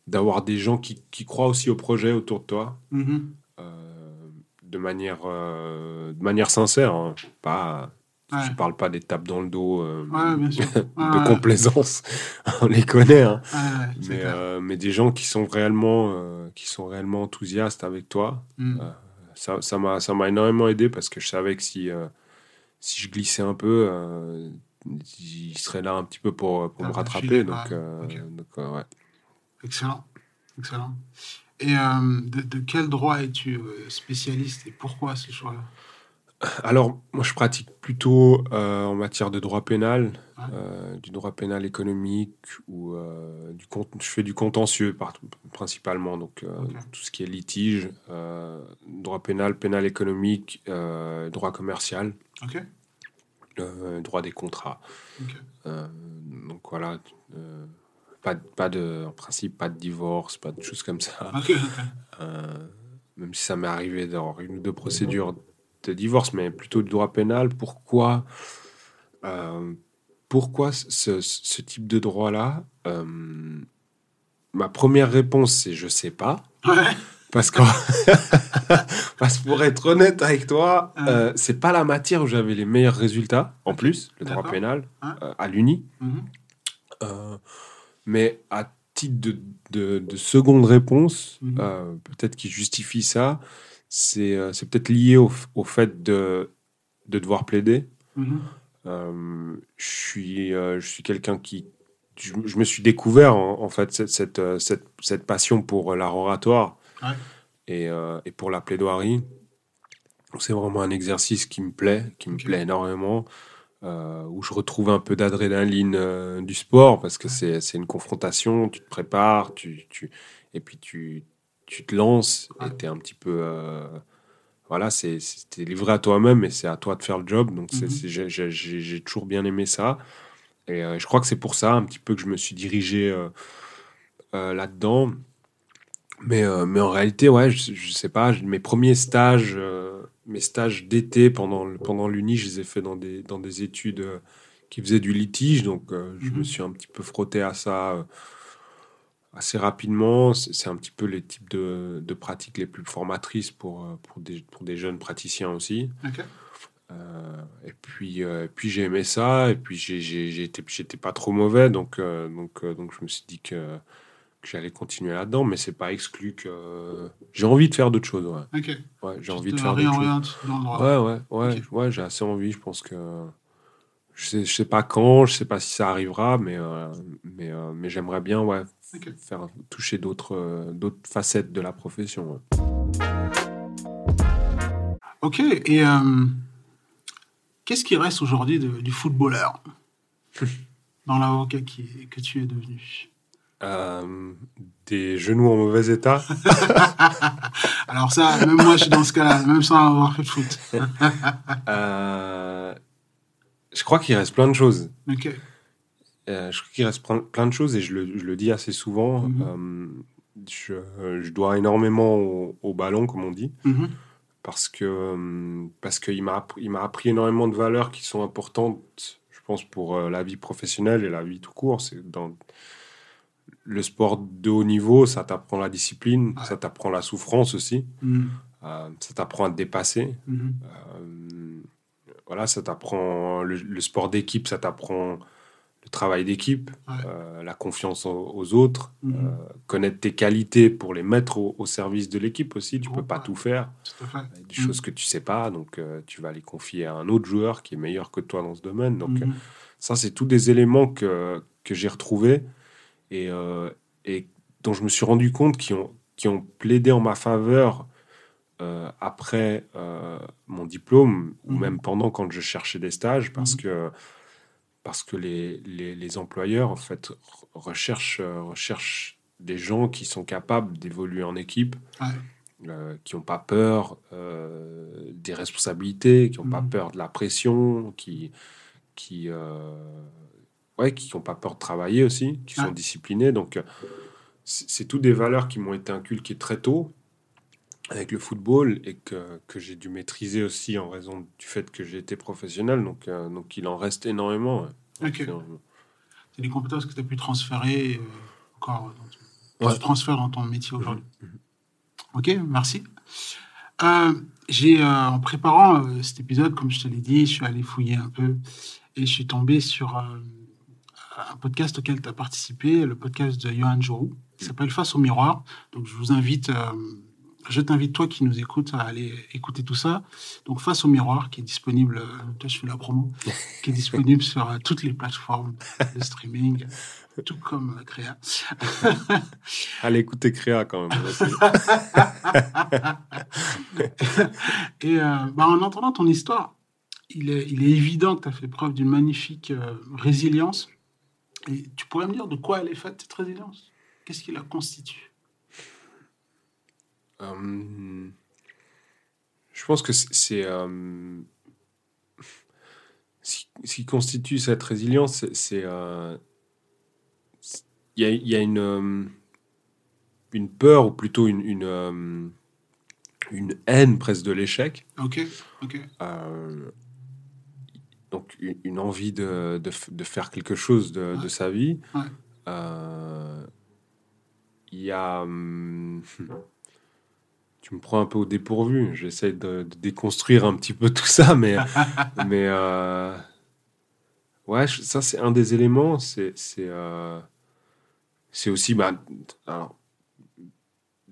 d'avoir des gens qui, qui, croient aussi au projet autour de toi, mm-hmm. euh, de, manière, de manière sincère. Hein. Pas, Je ne parle pas des tapes dans le dos de complaisance, on les connaît. Hein. mais, mais, des gens qui sont réellement, qui sont réellement enthousiastes avec toi. Mm. ça m'a ça m'a énormément aidé parce que je savais que si, si je glissais un peu, il serait là un petit peu pour, pour me rattraper. Donc, euh, euh, ouais. Excellent. Excellent. Et euh, de, quel droit es-tu spécialiste et pourquoi ce choix-là? Alors, moi, je pratique plutôt en matière de droit pénal, Ouais. du droit pénal économique ou du je fais du contentieux principalement, donc tout ce qui est litige, droit pénal, pénal économique, droit commercial, Ok. Euh, droit des contrats. Euh, donc voilà, euh, pas, de- pas de, en principe, pas de divorce, pas de choses comme ça. Même si ça m'est arrivé d'avoir une ou deux procédures de divorce, mais plutôt du droit pénal. Pourquoi, pourquoi ce, ce type de droit-là Euh, Ma première réponse, c'est je sais pas. Ouais. Parce que, parce pour être honnête avec toi, Ouais. euh, c'est pas la matière où j'avais les meilleurs résultats, en plus, le droit pénal, Ouais. euh, à l'Uni. Mhm. Euh, mais à titre de, de- de seconde réponse, Mhm. euh, peut-être qui justifie ça, c'est c'est peut-être lié au, au fait de, de devoir plaider. Mhm. Je suis, je suis quelqu'un qui. Je, je me suis découvert en, en fait cette, cette, cette, cette passion pour l'art oratoire Ouais. et, euh, et pour la plaidoirie. C'est vraiment un exercice qui me plaît, qui me plaît énormément, euh, où je retrouve un peu d'adrénaline euh, du sport parce que c'est c'est une confrontation, tu te prépares, tu, tu, et puis tu, tu te lances et tu es un petit peu. voilà, c'est livré à toi-même et c'est à toi de faire le job. Donc c'est- j'ai- toujours bien aimé ça. Et je crois que c'est pour ça un petit peu que je me suis dirigé là-dedans. Mais, euh, mais en réalité, ouais, je, je sais pas, mes premiers stages, euh, mes stages d'été pendant, pendant l'Uni, je les ai fait dans des, dans des études euh, qui faisaient du litige. Donc je Mhm. me suis un petit peu frotté à ça assez rapidement. C'est un petit peu les types de, de pratiques les plus formatrices pour, pour, des, pour des jeunes praticiens aussi. Euh, et puis, euh, et puis j'ai aimé ça, et puis j'étais pas trop mauvais, donc, euh, donc, donc je me suis dit que, que j'allais continuer là-dedans, mais c'est pas exclu que j'ai envie de faire d'autres choses. Ouais, Ok. ouais j'ai envie de faire d'autres choses. Ouais, ouais, ouais, Ok. ouais, j'ai assez envie. Je pense que je sais, je sais pas quand, je sais pas si ça arrivera, mais, euh, mais, euh, mais j'aimerais bien, ouais, faire toucher d'autres, euh, d'autres facettes de la profession. ouais. Ok. Et qu'est-ce qui reste aujourd'hui du footballeur dans l'avocat que tu es devenu? Euh, des genoux en mauvais état. Alors ça, même moi, je suis dans ce cas-là, même sans avoir fait de foot. Euh, je crois qu'il reste plein de choses. Ok. Euh, je crois qu'il reste plein, de choses et je le, je le dis assez souvent. Mhm. Je, je dois énormément au, au ballon, comme on dit, Mhm. parce que parce qu'il m'a appris, il m'a appris énormément de valeurs qui sont importantes, je pense, pour la vie professionnelle et la vie tout court. C'est dans le sport de haut niveau, ça t'apprend la discipline, Ouais. ça t'apprend la souffrance aussi, Mhm. euh, ça t'apprend à te dépasser. Mhm. Euh, voilà, ça t'apprend le, le sport d'équipe, ça t'apprend le travail d'équipe, Ouais. euh, la confiance aux, aux autres, Mhm. euh, connaître tes qualités pour les mettre au, au service de l'équipe aussi. Tu Oh, peux pas ouais. tout faire. Il y a des choses que tu sais pas, donc tu vas les confier à un autre joueur qui est meilleur que toi dans ce domaine. Donc Mhm. ça, c'est tous des éléments que, que j'ai retrouvés et, euh, et dont je me suis rendu compte qui ont, qui ont plaidé en ma faveur euh, après euh, mon diplôme ou Mhm. même pendant quand je cherchais des stages parce Mhm. que, parce que les, les, les employeurs en fait re- recherchent, recherchent des gens qui sont capables d'évoluer en équipe Ouais. euh, qui n'ont pas peur euh, des responsabilités, qui n'ont pas Mhm. peur de la pression, qui qui euh, ouais, qui n'ont pas peur de travailler aussi, qui sont Ouais. disciplinés. Donc euh, c'est toutes des valeurs qui m'ont été inculquées très tôt avec le football et que, que j'ai dû maîtriser aussi en raison du fait que j'ai été professionnel. Donc, euh, donc il en reste énormément. ouais. Ok. Énormément. C'est des compétences que tu as pu transférer euh, encore dans ton, Ouais. dans ton métier aujourd'hui. Mhm. Ok, merci. Euh, j'ai, euh, en préparant euh, cet épisode, comme je te l'ai dit, je suis allé fouiller un peu et je suis tombé sur euh, un podcast auquel tu as participé, le podcast de Johan Jourou, qui s'appelle Face au miroir. Donc, je vous invite euh, je t'invite, toi qui nous écoutes, à aller écouter tout ça. Donc, Face au miroir, qui est disponible, euh, toi, je fais la promo, qui est disponible sur euh, toutes les plateformes de streaming, tout comme euh, Créa. Allez écouter Créa quand même. Et euh, bah, en entendant ton histoire, il est, il est évident que tu as fait preuve d'une magnifique euh, résilience. Et tu pourrais me dire de quoi elle est faite, cette résilience? Qu'est-ce qui la constitue? Euh, je pense que c'est- euh, ce qui- constitue cette résilience, c'est- euh, il y a, il y a une une peur ou plutôt une une, une haine presque de l'échec. Ok, ok. Donc une, envie de, de, faire quelque chose de, de sa vie. Ouais. Euh, Il y a... hum, tu me prends un peu au dépourvu. J'essaie de, de déconstruire un petit peu tout ça, mais... mais euh, ouais, ça c'est un des éléments. C'est c'est euh, c'est aussi... Bah, alors,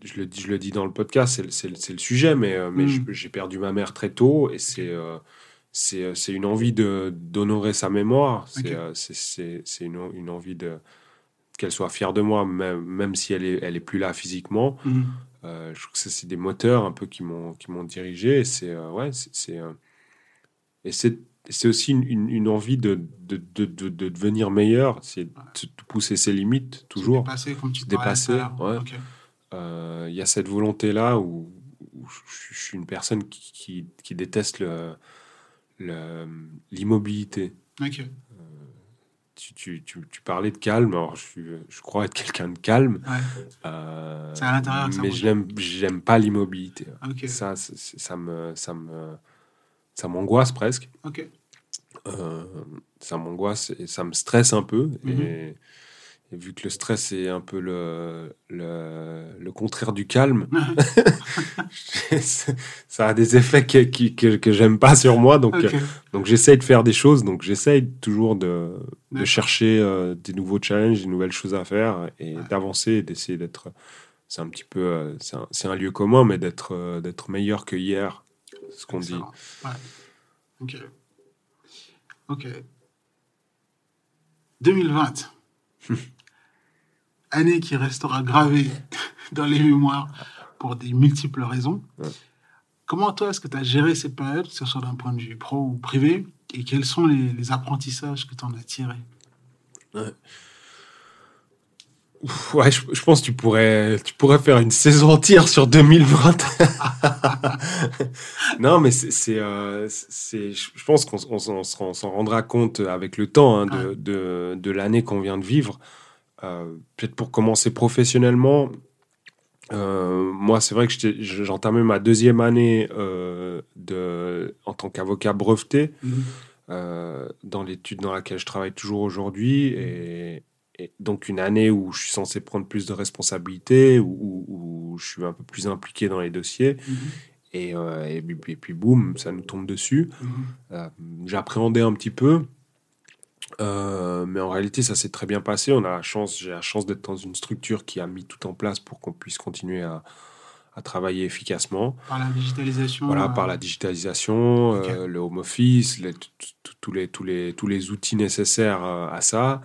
je le, dis, je le dis dans le podcast, c'est le- sujet, mais, mais Mm. je- j'ai perdu ma mère très tôt et c'est c'est euh, c'est une envie de d'honorer sa mémoire. C'est Ok. euh, c'est- une, une envie de qu'elle soit fière de moi, même, même si elle est, elle est plus là physiquement. Mhm. Euh, je trouve que c'est des moteurs un peu qui m'ont qui m'ont dirigé. Et c'est euh, ouais, c'est c'est, et c'est c'est aussi une, une, une envie de de, de, de, de devenir meilleur, c'est de, pousser ses limites toujours. Se dépasser, comme tu dépasser, l'heure. ouais. Ok. Euh, Il y a cette volonté-là où, où je, je suis une personne qui, qui, qui déteste le- l'immobilité. Ok. Tu, tu, tu, tu parlais de calme, alors je, crois être quelqu'un de calme, Ouais. euh, C'est à l'intérieur mais je n'aime pas l'immobilité. Ça, ça me, ça me, ça m'angoisse presque. Euh, ça m'angoisse et ça me stresse un peu. Mhm. et, et vu que le stress est un peu le, le, le contraire du calme, ça a des effets que, que, que j'aime pas sur moi. Donc, euh, donc j'essaye de faire des choses. Donc j'essaye toujours de, de chercher euh, des nouveaux challenges, des nouvelles choses à faire et Ouais. d'avancer et d'essayer d'être. C'est un petit peu, euh, c'est un, un lieu commun, mais d'être euh, d'être meilleur que hier, ce qu'on dit. Ouais. Ok. Ok. 2020. Année qui restera gravée dans les mémoires pour des multiples raisons. Ouais. Comment toi est-ce que tu as géré cette période, que ce soit d'un point de vue pro ou privé, et quels sont les, les apprentissages que tu en as tirés? Ouais, je, je pense que tu pourrais, tu pourrais faire une saison entière sur 2020. non, mais c'est, euh, je pense qu'on s'en- rendra compte avec le temps hein, de, de l'année qu'on vient de vivre. Euh, peut-être pour commencer professionnellement, euh, moi, c'est vrai que j'entamais ma deuxième année euh, de, en tant qu'avocat breveté euh, dans l'étude dans laquelle je travaille toujours aujourd'hui. Et, et donc une année où je suis censé prendre plus de responsabilités, où, où- où je suis un peu plus impliqué dans les dossiers. Mhm. Et, et, puis- et puis boum, ça nous tombe dessus. Mhm. J'appréhendais un petit peu. Euh, mais en réalité, ça s'est très bien passé. On a la chance, j'ai la chance d'être dans une structure qui a mis tout en place pour qu'on puisse continuer à, à travailler efficacement. Par la digitalisation. Voilà, euh, par la digitalisation, euh, le home office, les- tous les, tous, les, tous les outils nécessaires à ça.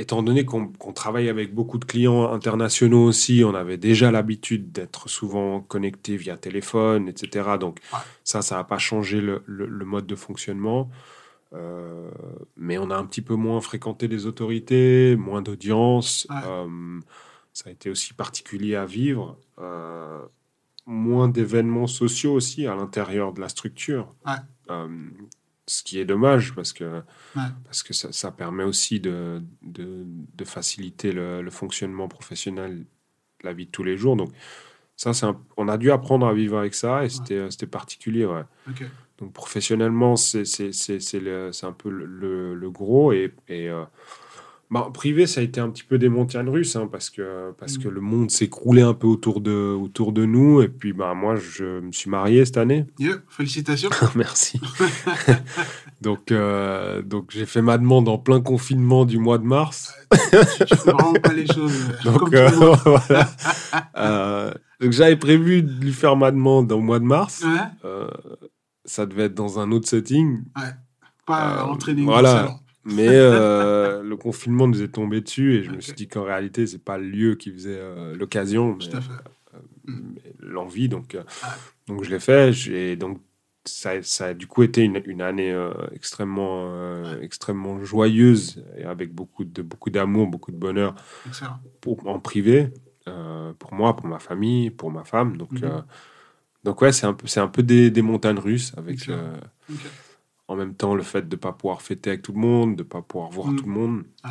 Étant donné qu'on travaille avec beaucoup de clients internationaux aussi, on avait déjà l'habitude d'être souvent connecté via téléphone, etc. Donc Ouais. ça, ça n'a pas changé le, le- le mode de fonctionnement. Euh, mais on a un petit peu moins fréquenté les autorités, moins d'audience. Ouais. Euh, ça a été aussi particulier à vivre. Euh, moins d'événements sociaux aussi à l'intérieur de la structure. Ouais. Ce qui est dommage parce que, Ouais. parce que ça, ça permet aussi de, de, de faciliter le, le fonctionnement professionnel, la vie de tous les jours. Donc, ça, un- on a dû apprendre à vivre avec ça et c'était particulier. Ouais. Donc professionnellement, c'est un peu le, le- le gros. Et, et euh, bah, privé, ça a été un petit peu des montagnes russes, hein, parce, que, parce Mm. que le monde s'écroulait un peu autour de, autour de nous. Et puis bah, moi, je me suis marié cette année. Yeah, félicitations. Merci. donc euh, donc j'ai fait ma demande en plein confinement du mois de mars. tu fais vraiment pas les choses euh, Donc comme euh, voilà. Euh, Donc j'avais prévu de lui faire ma demande au mois de mars. Ouais. Ça devait être dans un autre setting. Pas Euh, en training voilà. dans le salon. Mais euh, le confinement nous est tombé dessus et je me suis dit qu'en réalité, c'est pas le lieu qui faisait euh, l'occasion, mais, fait. mais l'envie. Donc, Ouais. donc je l'ai fait. J'ai donc ça, ça a du coup été une, une année euh, extrêmement, euh, extrêmement joyeuse et avec beaucoup de beaucoup d'amour, beaucoup de bonheur pour, en privé, euh, pour moi, pour ma famille, pour ma femme. Donc, Mhm. euh, donc ouais, c'est un peu, c'est un peu des, des montagnes russes avec euh, en même temps le fait de ne pas pouvoir fêter avec tout le monde, de ne pas pouvoir voir Mhm. tout le monde. Ouais.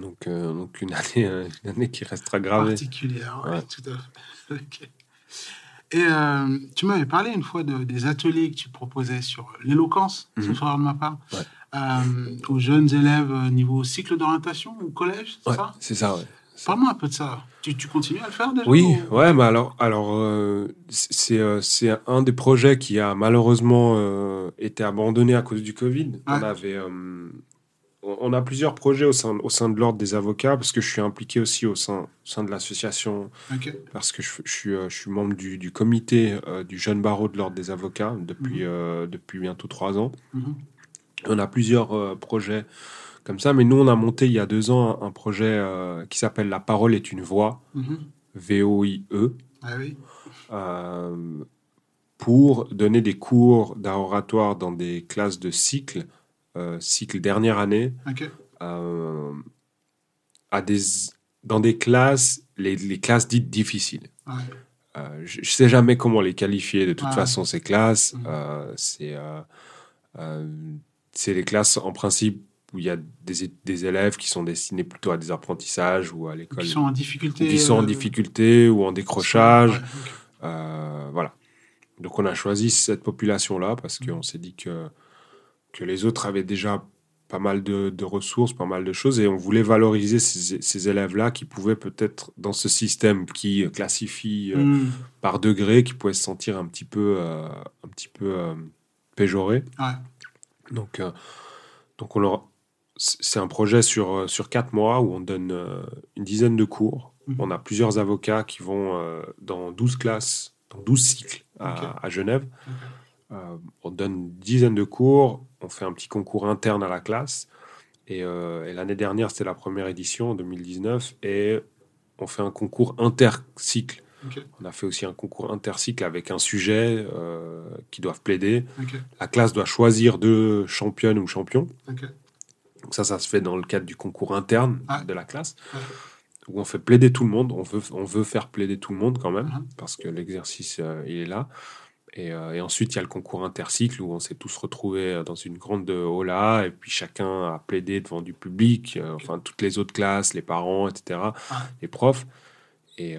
Donc, euh, donc une, année, euh, une année qui restera gravée. Particulière, ouais, tout à fait. Et euh, tu m'avais parlé une fois de, des ateliers que tu proposais sur l'éloquence, Mhm. sauf erreur de ma part, Ouais. euh, aux jeunes élèves niveau cycle d'orientation au collège, c'est ça? c'est ça, ouais. Parle-moi un peu de ça. Tu, tu continues à le faire déjà Oui, ou- ouais, mais alors, alors euh, c'est euh, c'est un des projets qui a malheureusement euh, été abandonné à cause du Covid. On avait, euh, on a plusieurs projets au sein, au sein de l'ordre des avocats parce que je suis impliqué aussi au sein, au sein de l'association parce que je, je suis, je suis membre du, du comité du jeune barreau de l'ordre des avocats depuis, Mhm. depuis bientôt trois ans. Mhm. On a plusieurs projets comme ça, mais nous, on a monté il y a deux ans un, projet euh, qui s'appelle La parole est une voix, Mhm. V-O-I-E, Ah oui. euh, pour donner des cours d'oratoire dans des classes de cycle, euh, cycle dernière année, à des, dans des classes, les, les classes dites difficiles. Je ne sais jamais comment les qualifier de toute façon, ces classes. Mhm. C'est c'est les classes en principe où il y a des, des élèves qui sont destinés plutôt à des apprentissages ou à l'école. Qui sont en difficulté. qui sont en euh, difficulté ou en décrochage. ouais. Euh, voilà. Donc on a choisi cette population-là parce Mhm. qu'on s'est dit que, que les autres avaient déjà pas mal de, de ressources, pas mal de choses, et on voulait valoriser ces, ces élèves-là qui pouvaient peut-être, dans ce système qui classifie euh, Mhm. par degré, qui pouvaient se sentir un petit peu, euh, un petit peu euh, péjorés. Ouais. Donc, donc on leur... c'est un projet sur, euh, sur quatre mois où on donne euh, une dizaine de cours. Mhm. On a plusieurs avocats qui vont euh, dans 12 classes, dans 12 cycles à, Genève. Euh, on donne une dizaine de cours, on fait un petit concours interne à la classe. Et, euh, et l'année dernière, c'était la première édition, en 2019, et on fait un concours intercycle. Ok. On a fait aussi un concours intercycle avec un sujet euh, qui doivent plaider. La classe doit choisir deux championnes ou champions. Donc ça, ça se fait dans le cadre du concours interne Ah. de la classe, où on fait plaider tout le monde. On veut, on veut faire plaider tout le monde quand même, Mhm. parce que l'exercice, euh, il est là. Et, euh, et ensuite, il y a le concours intercycle, où on s'est tous retrouvés euh, dans une grande aula, et puis chacun a plaidé devant du public, euh, enfin toutes les autres classes, les parents, etc., Ah. les profs. Et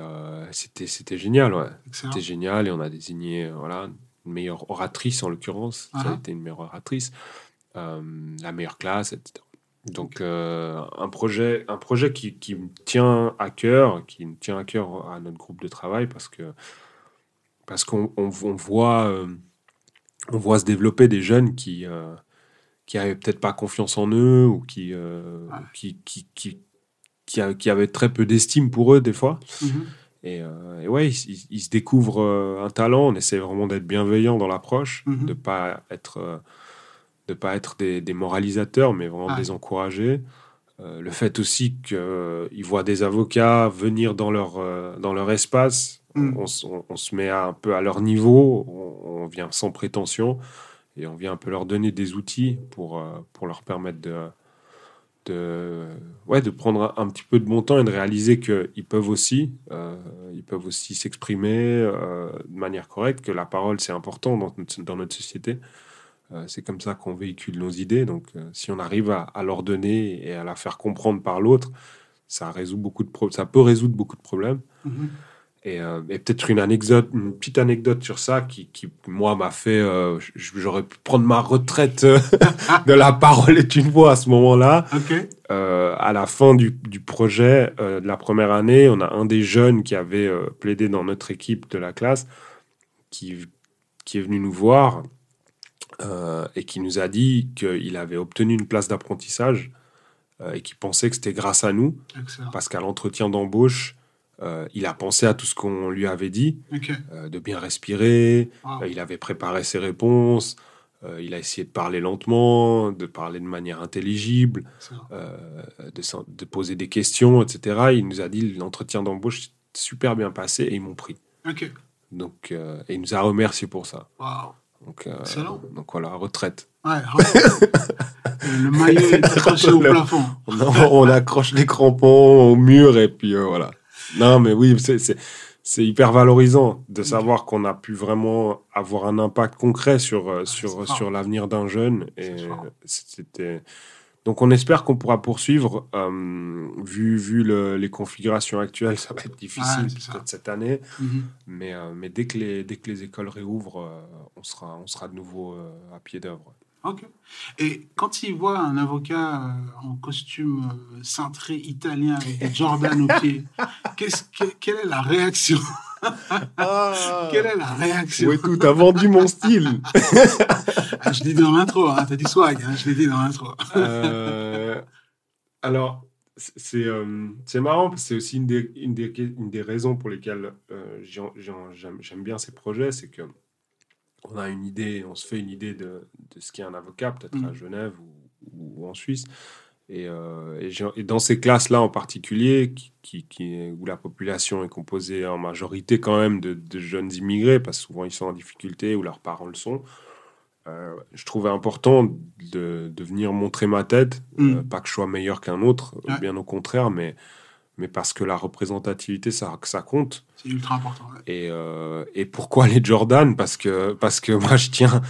c'était c'était génial, ouais. C'était génial, et on a désigné voilà, une meilleure oratrice en l'occurrence. Ça a Ah. été une meilleure oratrice, euh, la meilleure classe, etc. Donc euh, un projet, un projet qui, qui me tient à cœur, qui me tient à cœur à notre groupe de travail parce que parce qu'on on, on voit euh, on voit se développer des jeunes qui euh, qui avaient peut-être pas confiance en eux ou qui euh, qui, qui, qui qui avaient très peu d'estime pour eux des fois Mhm. et, et ouais, ils, ils- se découvrent un talent. On essaie vraiment d'être bienveillant dans l'approche, Mhm. de pas être, euh, de pas être des, des moralisateurs, mais vraiment Ouais. de les encourager. Euh, le fait aussi qu'ils voient des avocats venir dans leur, euh, dans leur espace, Mhm. on, s- on- on se met un peu à leur niveau, on, on vient sans prétention et on vient un peu leur donner des outils pour, euh, pour leur permettre de, de, ouais, de prendre un, un petit peu de bon temps et de réaliser qu'ils peuvent aussi, euh, ils peuvent aussi s'exprimer euh, de manière correcte, que la parole c'est important dans dans notre société. Euh, c'est comme ça qu'on véhicule nos idées. Donc, euh, si on arrive à, à leur donner et à la faire comprendre par l'autre, ça résout beaucoup de pro- ça peut résoudre beaucoup de problèmes. Mhm. Et, euh, et peut-être une anecdote, une petite anecdote sur ça qui, qui moi, m'a fait. euh, J'aurais pu prendre ma retraite euh, de la parole est une voix à ce moment-là. À la fin du, du projet de la première année, on a un des jeunes qui avait plaidé dans notre équipe de la classe qui, qui est venu nous voir euh, et qui nous a dit qu'il avait obtenu une place d'apprentissage euh, et qu'il pensait que c'était grâce à nous Excellent. parce qu'à l'entretien d'embauche, Euh, il a pensé à tout ce qu'on lui avait dit, de bien respirer. Wow. Il avait préparé ses réponses. Il a essayé de parler lentement, de parler de manière intelligible, de, poser des questions, etc. Il nous a dit l'entretien d'embauche s'est super bien passé et ils m'ont pris. Donc, et il nous a remercié pour ça. Wow. Donc, euh, Excellent. donc voilà, retraite. Ouais. ouais. le maillot est accroché au plafond. On, on accroche les crampons au mur et puis euh, voilà. Non, mais oui, c'est- hyper valorisant de savoir qu'on a pu vraiment avoir un impact concret sur, euh, c'est sur, sur l'avenir d'un jeune. Et c'était. Donc on espère qu'on pourra poursuivre. euh, vu vu le- les configurations actuelles, ça va être difficile peut-être cette année. Mhm. Mais, euh, mais dès, que les, dès que les écoles réouvrent, euh, on, sera, on sera de nouveau à pied d'œuvre. Ok. Et quand il voit un avocat en costume cintré italien avec des Jordan qu'est-ce que- quelle est la réaction? Quelle est la réaction Oui, tout, t'as vendu mon style. Ah, Je l'ai dit dans l'intro, hein, t'as dit swag, hein, je l'ai dit dans l'intro. Euh, alors, c'est euh, c'est marrant parce que c'est aussi une des, une, des, une des raisons pour lesquelles euh, j'aime j'aime bien ces projets, c'est que on a une idée, on se fait une idée de, de ce qu'est un avocat, peut-être à Mm. Genève ou, ou en Suisse. Et, euh, et, dans ces classes-là en particulier, qui, qui, qui- où la population est composée en majorité quand même de, de jeunes immigrés, parce que souvent ils sont en difficulté ou leurs parents le sont, euh, je trouvais important de, de venir montrer ma tête. Mm. Euh, pas que je sois meilleur qu'un autre, Ouais. bien au contraire, mais, mais parce que la représentativité, ça, ça compte. C'est ultra important. ouais. Et, et pourquoi les Jordan? Parce que, parce que moi, je tiens.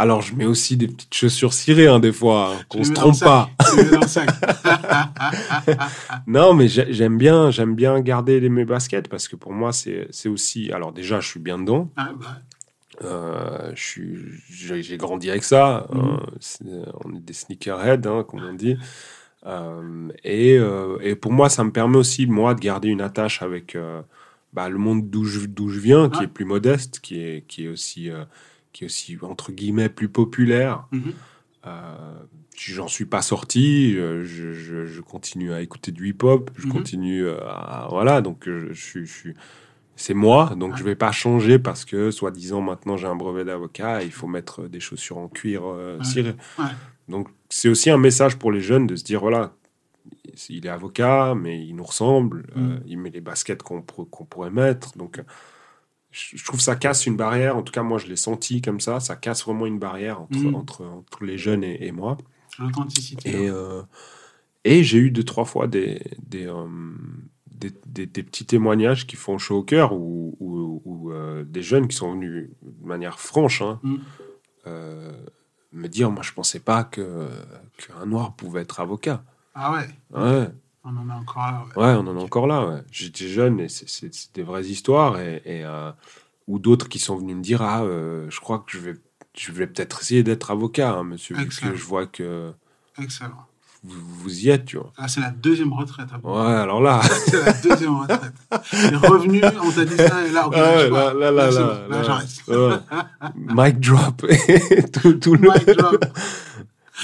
Alors, je mets aussi des petites chaussures cirées, hein, des fois, hein, qu'on se trompe pas. Non, mais j'ai- j'aime bien, j'aime bien garder les- mes baskets parce que pour moi, c'est aussi. Alors, déjà, je suis bien dedans. Ah, bah, Euh, j'ai grandi avec ça. Mhm. Euh, c'est- on est des sneakerheads, hein, comme on dit. Euh, et, et pour moi, ça me permet aussi, moi, de garder une attache avec bah, le monde d'où je, je viens, qui est plus modeste, qui est, qui est, aussi, qui est aussi, entre guillemets, plus populaire. mhm. Euh, J'en suis pas sorti, euh, je, je- je continue à écouter du hip-hop, je Mhm. continue à. Voilà, donc euh, je, suis- je suis. C'est moi, donc Ouais. je vais pas changer parce que, soi-disant, maintenant j'ai un brevet d'avocat, il faut mettre des chaussures en cuir euh, Ouais. ciré. Ouais. Donc c'est aussi un message pour les jeunes de se dire voilà, il est avocat, mais il nous ressemble, euh, Mhm. il met les baskets qu'on pour- qu'on pourrait mettre. Donc je trouve que ça casse une barrière, en tout cas moi je l'ai senti comme ça, ça casse vraiment une barrière entre, entre, entre les jeunes et- et moi. L'authenticité. Et, euh, et j'ai eu deux, trois fois des, des, euh, des, des- des petits témoignages qui font chaud au cœur ou, ou- ou, euh, des jeunes qui sont venus de manière franche hein, Mm. me dire Moi, je pensais pas que qu'un noir pouvait être avocat. Ah ouais, Ouais, on en est encore là. ouais. ouais on en est encore là. ouais. J'étais jeune et c'est- des vraies histoires. Et, et, euh, ou d'autres qui sont venus me dire Ah, euh, je crois que je vais, je vais peut-être essayer d'être avocat, hein, monsieur, vu Excellent. que je vois que Excellent. vous, vous y êtes, tu vois. Ah, c'est la deuxième retraite. après. Ouais, alors là. C'est la deuxième retraite. Les revenus, on t'a dit ça, et là, ok, Ah là, ouais, là, là, là, là, bon, là, j'arrête. Mic drop. tout, tout le... Mic drop.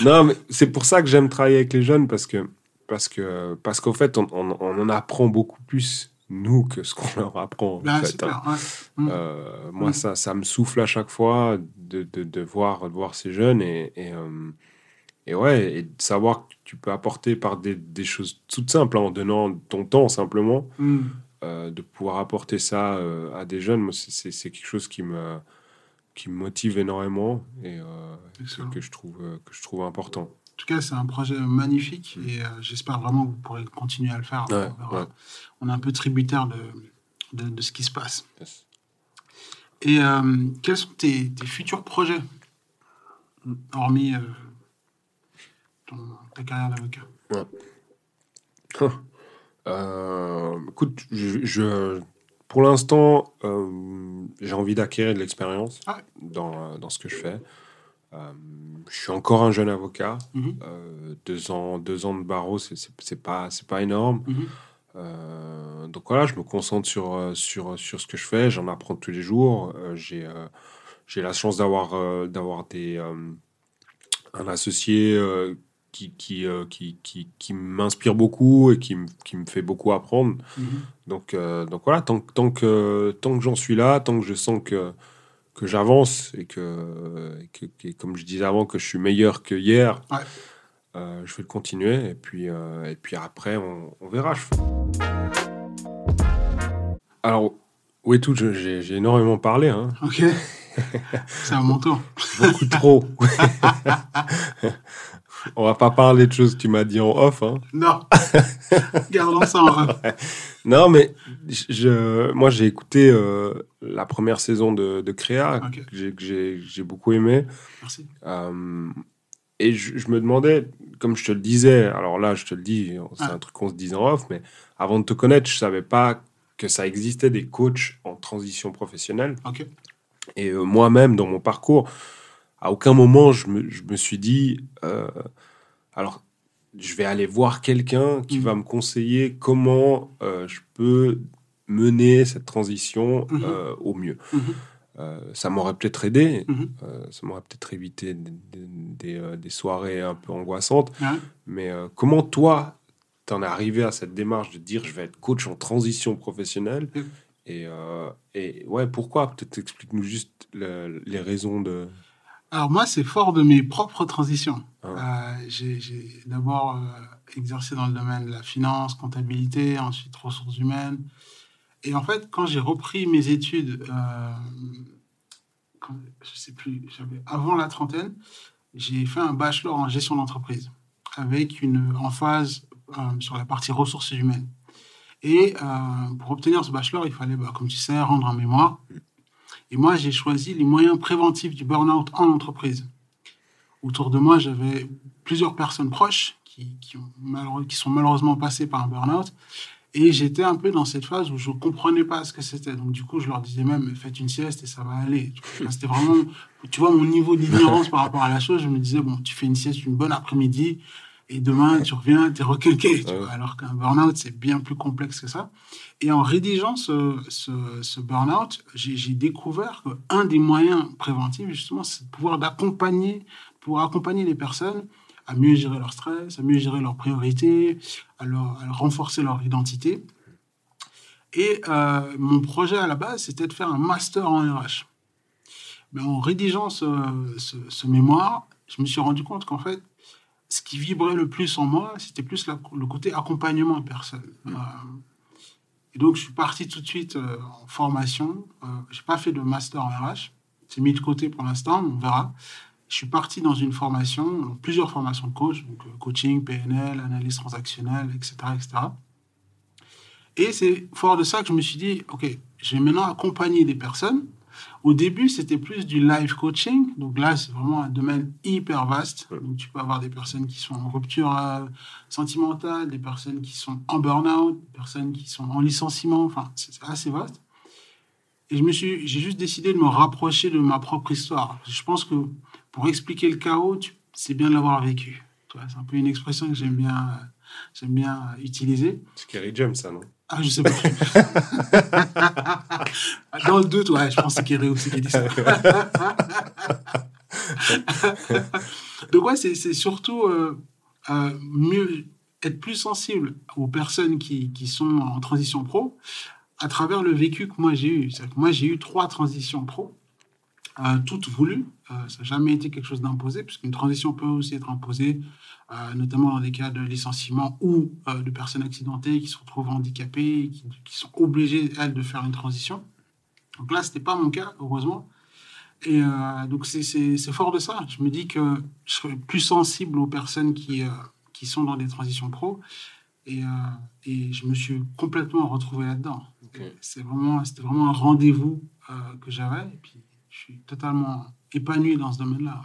Non, mais c'est pour ça que j'aime travailler avec les jeunes parce que parce que parce qu'en fait, on, on, on en apprend beaucoup plus nous que ce qu'on leur apprend. en Là, fait, hein. ouais. Mm. Euh, moi, Mm. ça, ça me souffle à chaque fois de, de, de voir, de voir ces jeunes et, et, euh, et ouais, et de savoir que tu peux apporter par des, des choses toutes simples, hein, en donnant ton temps simplement, Mm. euh, de pouvoir apporter ça à des jeunes, moi, c'est- quelque chose qui me, qui me motive énormément et que, je trouve, que je trouve important. En tout cas, c'est un projet magnifique et euh, j'espère vraiment que vous pourrez continuer à le faire. Ouais, on, verra. ouais. On est un peu tributaire de, de, de ce qui se passe. Yes. Et euh, quels sont tes, tes futurs projets, hormis euh, ton- ta carrière d'avocat Euh, écoute, je, je- pour l'instant, j'ai envie d'acquérir de l'expérience Ouais. dans, dans ce que je fais. Euh, je suis encore un jeune avocat. Mhm. Euh, deux, ans, deux ans de barreau, c'est- pas, pas énorme. Mhm. Euh, donc voilà, je me concentre sur, sur, sur ce que je fais. J'en apprends tous les jours. Euh, j'ai euh, j'ai la chance d'avoir d'avoir des un associé qui, qui, qui, qui, qui m'inspire beaucoup et qui, me- qui me fait beaucoup apprendre. Mhm. Donc, donc voilà, tant, tant que, tant que j'en suis là, tant que je sens que, que j'avance et que, et que, que, comme je disais avant, que je suis meilleur que hier, Ouais. euh, je vais le continuer. Et puis, euh, et puis après, on, on verra. Alors, oui, tout, j'ai énormément parlé, hein. Ok. C'est à mon tour. beaucoup trop. on va pas parler de choses que tu m'as dit en off. Hein. Non. Gardons ça en ref. Non, mais je, moi, j'ai écouté euh, la première saison de, de Créa, Ok. que j'ai- que j'ai beaucoup aimé. Merci. Euh, et je, je me demandais, comme je te le disais, alors là, je te le dis, c'est Ah. un truc qu'on se disait en off, mais avant de te connaître, je savais pas que ça existait des coachs en transition professionnelle. Et euh, moi-même, dans mon parcours, à aucun moment, je me, je me suis dit, alors, je vais aller voir quelqu'un qui Mhm. va me conseiller comment euh, je peux mener cette transition Mhm. euh, au mieux. Mhm. Euh, ça m'aurait peut-être aidé, Mhm. euh, ça m'aurait peut-être évité des, des- des, des soirées un peu angoissantes. Mais comment toi, t'en es arrivé à cette démarche de dire je vais être coach en transition professionnelle? Mhm. et, et ouais, pourquoi? Peut-être explique-nous juste le- les raisons de. Alors moi, c'est fort de mes propres transitions. Ah. Euh, j'ai d'abord euh, exercé dans le domaine de la finance, comptabilité, ensuite ressources humaines. Et en fait, quand j'ai repris mes études, euh, quand- je sais plus, j'avais avant la trentaine, j'ai fait un bachelor en gestion d'entreprise avec une emphase sur la partie ressources humaines. Et pour obtenir ce bachelor, il fallait, bah, comme tu sais, rendre un mémoire. Et moi, j'ai choisi les moyens préventifs du burn-out en entreprise. Autour de moi, j'avais plusieurs personnes proches qui, qui, ont qui sont malheureusement passées par un burn-out. Et j'étais un peu dans cette phase où je ne comprenais pas ce que c'était. Donc, du coup, je leur disais même, faites une sieste et ça va aller. C'était vraiment, tu vois, mon niveau d'ignorance par rapport à la chose. Je me disais, bon, tu fais une sieste une bonne après-midi et demain, tu reviens, tu es tu Ouais. vois. Alors qu'un burn-out, c'est bien plus complexe que ça. Et en rédigeant ce, ce, ce burn-out, j'ai découvert qu'un des moyens préventifs, justement, c'est de pouvoir d'accompagner, pouvoir accompagner les personnes à mieux gérer leur stress, à mieux gérer leurs priorités, à, leur- à renforcer leur identité. Et euh, mon projet à la base, c'était de faire un master en RH. Mais en rédigeant ce, ce, ce mémoire, je me suis rendu compte qu'en fait, ce qui vibrait le plus en moi, c'était plus la- le côté accompagnement de personne. Euh, et donc, je suis parti tout de suite euh, en formation. Euh, je n'ai pas fait de master en RH. C'est mis de côté pour l'instant, on verra. Je suis parti dans une formation, dans plusieurs formations de coach, donc coaching, PNL, analyse transactionnelle, etc. etc. Et c'est fort de ça que je me suis dit, OK, je vais maintenant accompagner des personnes. Au début, c'était plus du live coaching. Donc là, c'est vraiment un domaine hyper vaste. Donc tu peux avoir des personnes qui sont en rupture euh, sentimentale, des personnes qui sont en burn-out, des personnes qui sont en licenciement. Enfin, c'est assez vaste. Et je me suis, j'ai juste décidé de me rapprocher de ma propre histoire. Je pense que pour expliquer le chaos, c'est bien de l'avoir vécu. C'est un peu une expression que j'aime bien, euh, j'aime bien euh, utiliser. C'est Kerry James, ça, non? Ah, je sais pas. Dans le doute, ouais, je pense que c'est Kéré aussi qui dit ça. Donc, ouais, c'est surtout euh, euh, mieux être plus sensible aux personnes qui, qui sont en transition pro à travers le vécu que moi j'ai eu. Que Moi, j'ai eu trois transitions pro, euh, toutes voulues. Euh, ça n'a jamais été quelque chose d'imposé, puisqu'une transition peut aussi être imposée, euh, notamment dans des cas de licenciement ou euh, de personnes accidentées qui se retrouvent handicapées, et qui, qui sont obligées, elles, de faire une transition. Donc là, ce n'était pas mon cas, heureusement. Et donc, c'est- fort de ça. Je me dis que je serais plus sensible aux personnes qui, qui sont dans des transitions pro. Et, et je me suis complètement retrouvé là-dedans. Ok. C'est vraiment, c'était vraiment un rendez-vous que j'avais. Et puis, je suis totalement épanoui dans ce domaine-là.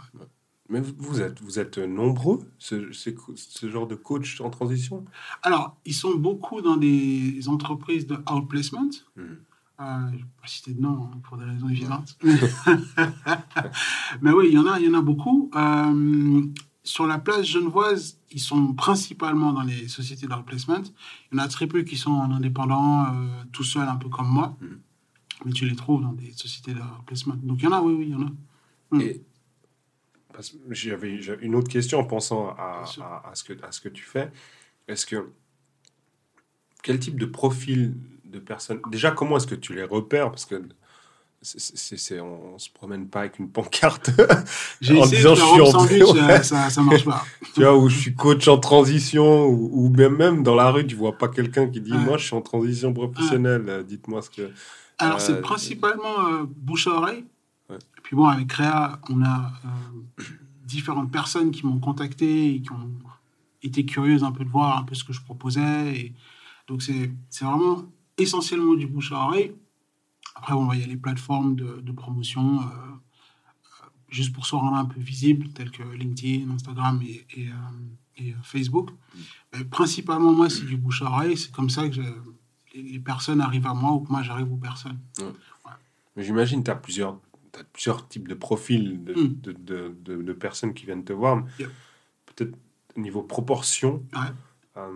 Mais vous- êtes, vous êtes nombreux, ce, ce, ce genre de coach en transition? Alors, ils sont beaucoup dans des entreprises de outplacement. Mhm. Euh, je ne vais pas citer de nom hein, pour des raisons évidentes. Mais oui, il y en a, il y en a beaucoup. Euh, sur la place genevoise, ils sont principalement dans les sociétés d'outplacement. Il y en a très peu qui sont en indépendant, euh, tout seuls, un peu comme moi. Mhm. Mais tu les trouves dans des sociétés d'outplacement. Donc il y en a, oui, oui, il y en a. Mm. Et j'avais une autre question en pensant à, à, ce que, à ce que tu fais. Est-ce que quel type de profil de personnes Déjà, comment est-ce que tu les repères? Parce que c'est, on, se promène pas avec une pancarte en disant je suis en sandwich, ouais. ça, ça marche pas. tu vois, où je suis coach en transition, ou, même, même dans la rue, tu vois pas quelqu'un qui dit Moi, je suis en transition professionnelle, dites-moi ce que. Alors, c'est euh, principalement euh, bouche à oreille. Et puis bon, avec Créa, on a euh, différentes personnes qui m'ont contacté et qui ont été curieuses un peu de voir un peu ce que je proposais. Et donc, c'est vraiment essentiellement du bouche à oreille. Après, bon, il y a les plateformes de, promotion, euh, juste pour se rendre un peu visible, telles que LinkedIn, Instagram et, et, Facebook. Mm. principalement, moi, c'est du bouche à oreille. C'est comme ça que les, personnes arrivent à moi ou que moi, j'arrive aux personnes. Mais j'imagine que tu as plusieurs as plusieurs types de profils de, mm. de, de, de, personnes qui viennent te voir. Peut-être au niveau proportion. Euh,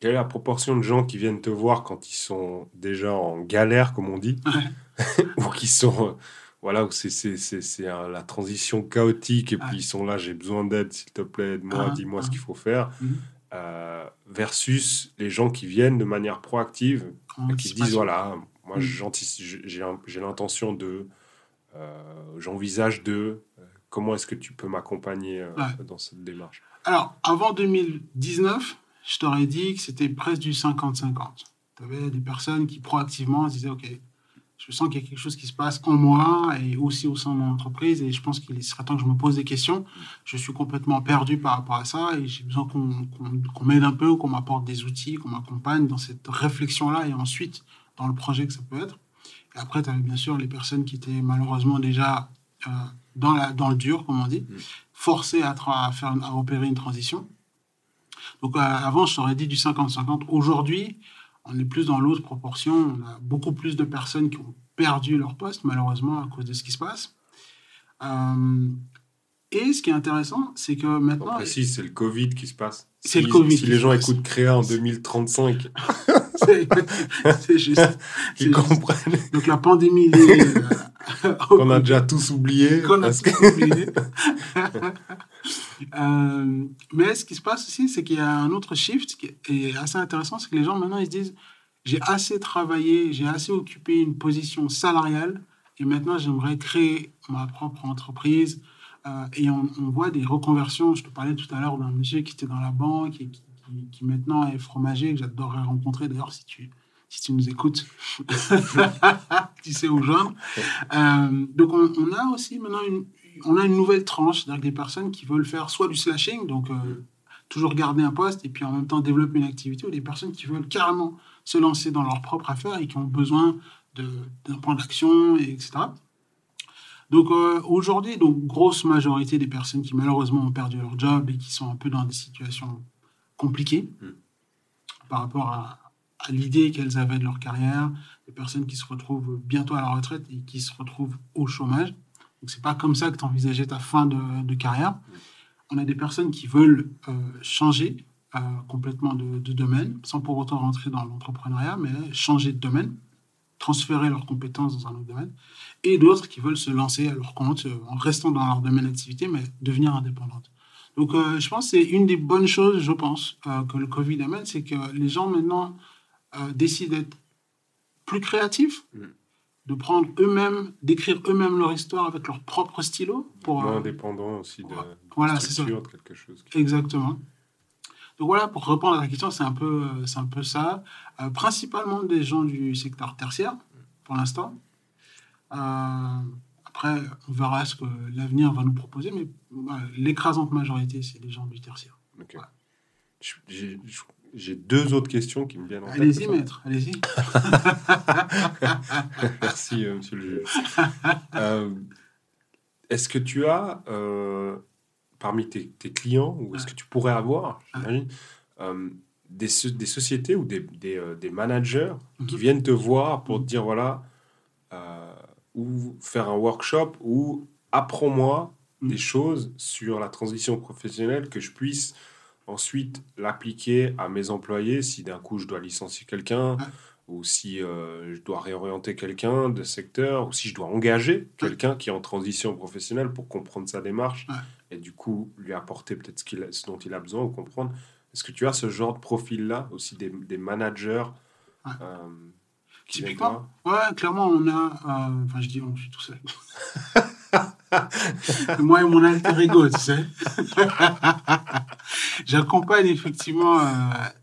quelle est la proportion de gens qui viennent te voir quand ils sont déjà en galère, comme on dit, ou qui sont. Euh, voilà, où c'est la transition chaotique et puis ils sont là, j'ai besoin d'aide, s'il te plaît, aide-moi, ah, dis-moi ce ah. qu'il faut faire. Mm. Euh, versus les gens qui viennent de manière proactive qui disent voilà, moi mm. j'ai l'intention de euh, j'envisage de euh, comment est-ce que tu peux m'accompagner euh, dans cette démarche? Alors, avant 2019, je t'aurais dit que c'était presque du 50-50. Tu avais des personnes qui proactivement disaient, OK, je sens qu'il y a quelque chose qui se passe en moi et aussi au sein de mon entreprise et je pense qu'il serait temps que je me pose des questions. Je suis complètement perdu par rapport à ça et j'ai besoin qu'on m'aide un peu, qu'on m'apporte des outils, qu'on m'accompagne dans cette réflexion-là et ensuite dans le projet que ça peut être. Après, tu avais bien sûr les personnes qui étaient malheureusement déjà euh, dans, la, dans le dur, comme on dit, mm. forcées à, à, faire, à opérer une transition. Donc euh, avant, je t'aurais dit du 50-50. Aujourd'hui, on est plus dans l'autre proportion. On a beaucoup plus de personnes qui ont perdu leur poste, malheureusement, à cause de ce qui se passe. Euh, et ce qui est intéressant, c'est que maintenant. Si, c'est le Covid qui se passe. C'est le Covid. Si les gens écoutent Créa en 2035. c'est juste. Ils comprennent. Donc la pandémie. Qu'on a déjà tous oublié. Qu'on a tous oublié. Euh, mais ce qui se passe aussi, c'est qu'il y a un autre shift qui est assez intéressant, c'est que les gens maintenant ils se disent j'ai assez travaillé, j'ai assez occupé une position salariale et maintenant j'aimerais créer ma propre entreprise. Euh, et on, on, voit des reconversions. Je te parlais tout à l'heure d'un monsieur qui était dans la banque et qui qui, maintenant est fromager, que j'adorerais rencontrer d'ailleurs si tu, si tu nous écoutes, tu sais où joindre. Euh, donc on, a aussi maintenant une, on a une nouvelle tranche, c'est-à-dire des personnes qui veulent faire soit du slashing, donc euh, toujours garder un poste et puis en même temps développer une activité, ou des personnes qui veulent carrément se lancer dans leur propre affaire et qui ont besoin d'un plan d'action, etc. Donc euh, aujourd'hui, donc grosse majorité des personnes qui malheureusement ont perdu leur job et qui sont un peu dans des situations compliqué mm. par rapport à, l'idée qu'elles avaient de leur carrière, des personnes qui se retrouvent bientôt à la retraite et qui se retrouvent au chômage. Donc c'est pas comme ça que tu envisageais ta fin de, carrière. On a des personnes qui veulent euh, changer euh, complètement de, domaine, sans pour autant rentrer dans l'entrepreneuriat, mais changer de domaine, transférer leurs compétences dans un autre domaine, et d'autres qui veulent se lancer à leur compte euh, en restant dans leur domaine d'activité, mais devenir indépendantes. Donc, je pense que c'est une des bonnes choses, je pense, que le Covid amène, c'est que les gens maintenant euh, décident d'être plus créatifs, mm. de prendre eux-mêmes, d'écrire eux-mêmes leur histoire avec leur propre stylo. Pour, Moins indépendant aussi de, voilà, c'est ça. quelque chose. Exactement. Donc voilà, pour répondre à la question, c'est un peu, c'est un peu ça. principalement des gens du secteur tertiaire, pour l'instant. Après, on verra ce que l'avenir va nous proposer, mais l'écrasante majorité, c'est les gens du tertiaire. J'ai deux autres questions qui me viennent en tête. Allez-y, maître, allez-y. Merci, euh, monsieur le juge. Euh, est-ce que tu as, euh, parmi tes, clients, ou est-ce que tu pourrais avoir, j'imagine, des, des, sociétés ou des, des, des managers qui mhm. viennent te voir pour te dire voilà, ou faire un workshop ou apprends-moi mm. des choses sur la transition professionnelle que je puisse ensuite l'appliquer à mes employés si d'un coup je dois licencier quelqu'un ou si euh, je dois réorienter quelqu'un de secteur, ou si je dois engager quelqu'un qui est en transition professionnelle pour comprendre sa démarche et du coup lui apporter peut-être ce, qu'il ce dont il a besoin ou comprendre. Est-ce que tu as ce genre de profil-là, aussi des, des managers euh, Typiquement, ouais, clairement, on a. Euh, enfin, je dis, on, je suis tout seul. Moi et mon alter ego, tu sais. j'accompagne effectivement. Euh,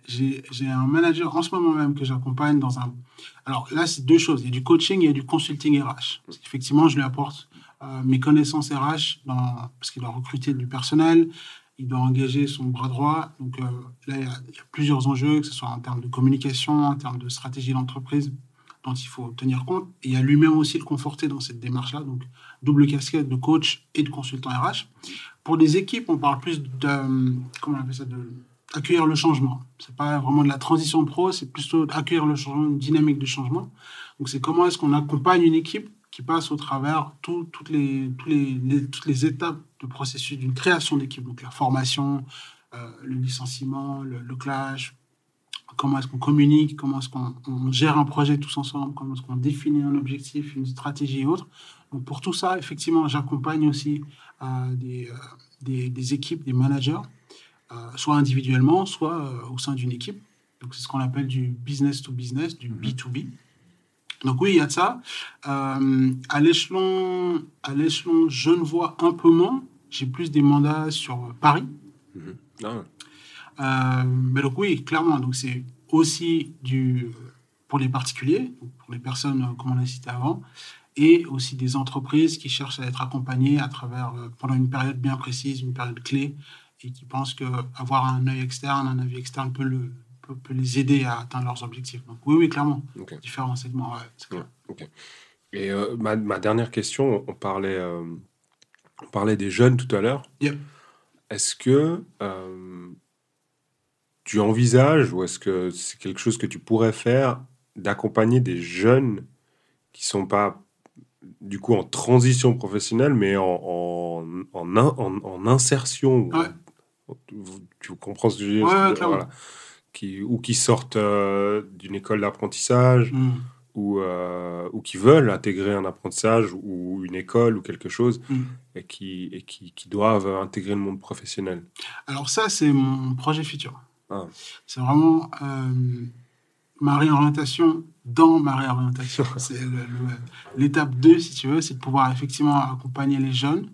j'ai un manager en ce moment même que j'accompagne dans un. Alors là, c'est deux choses. Il y a du coaching et il y a du consulting RH. Effectivement, je lui apporte euh, mes connaissances RH dans, parce qu'il doit recruter du personnel il doit engager son bras droit. Donc là, il y, a, plusieurs enjeux, que ce soit en termes de communication, en termes de stratégie d'entreprise dont il faut tenir compte. Il y a lui-même aussi le conforter dans cette démarche-là. Donc, double casquette de coach et de consultant RH. Pour des équipes, on parle plus de, comment on appelle ça, de le changement. C'est pas vraiment de la transition pro, c'est plutôt accueillir le changement, une dynamique de changement. Donc, c'est comment est-ce qu'on accompagne une équipe qui passe au travers tout, toutes, les, tous les, toutes les étapes de processus d'une création d'équipe. Donc, la formation, euh, le licenciement, le, le clash, comment est-ce qu'on communique, comment est-ce qu'on gère un projet tous ensemble, comment est-ce qu'on définit un objectif, une stratégie et autres. Donc pour tout ça, effectivement, j'accompagne aussi euh, des, euh, des, des, équipes, des managers, euh, soit individuellement, soit au sein d'une équipe. Donc c'est ce qu'on appelle du business to business, du B2B. Mhm. Donc oui, il y a de ça. À l'échelon, à l'échelon, je ne vois un peu moins. J'ai plus des mandats sur Paris. Mhm. Ah mais donc oui, clairement, donc c'est aussi du, pour les particuliers, pour les personnes comme on a cité avant, et aussi des entreprises qui cherchent à être accompagnées à travers, euh, pendant une période bien précise, une période clé, et qui pensent qu'avoir un œil externe, un avis externe peut, le, peut, peut, les aider à atteindre leurs objectifs. Donc oui, oui, clairement, okay. différents segments. Ouais, ouais, okay. Et euh, ma, ma, dernière question, on parlait, euh, on parlait des jeunes tout à l'heure. Yep. Est-ce que euh, tu envisages, ou est-ce que c'est quelque chose que tu pourrais faire, d'accompagner des jeunes qui sont pas du coup en transition professionnelle, mais en, en, en, insertion ouais. Tu comprends ce que je veux dire? Ouais, voilà. qui, Ou qui sortent euh, d'une école d'apprentissage, mm. ou, euh, ou qui veulent intégrer un apprentissage ou une école ou quelque chose, mm. et, qui, et qui, qui doivent intégrer le monde professionnel. Alors ça, c'est mon projet futur. Ah. C'est vraiment euh, ma réorientation dans ma réorientation. c'est l'étape 2, si tu veux, c'est de pouvoir effectivement accompagner les jeunes.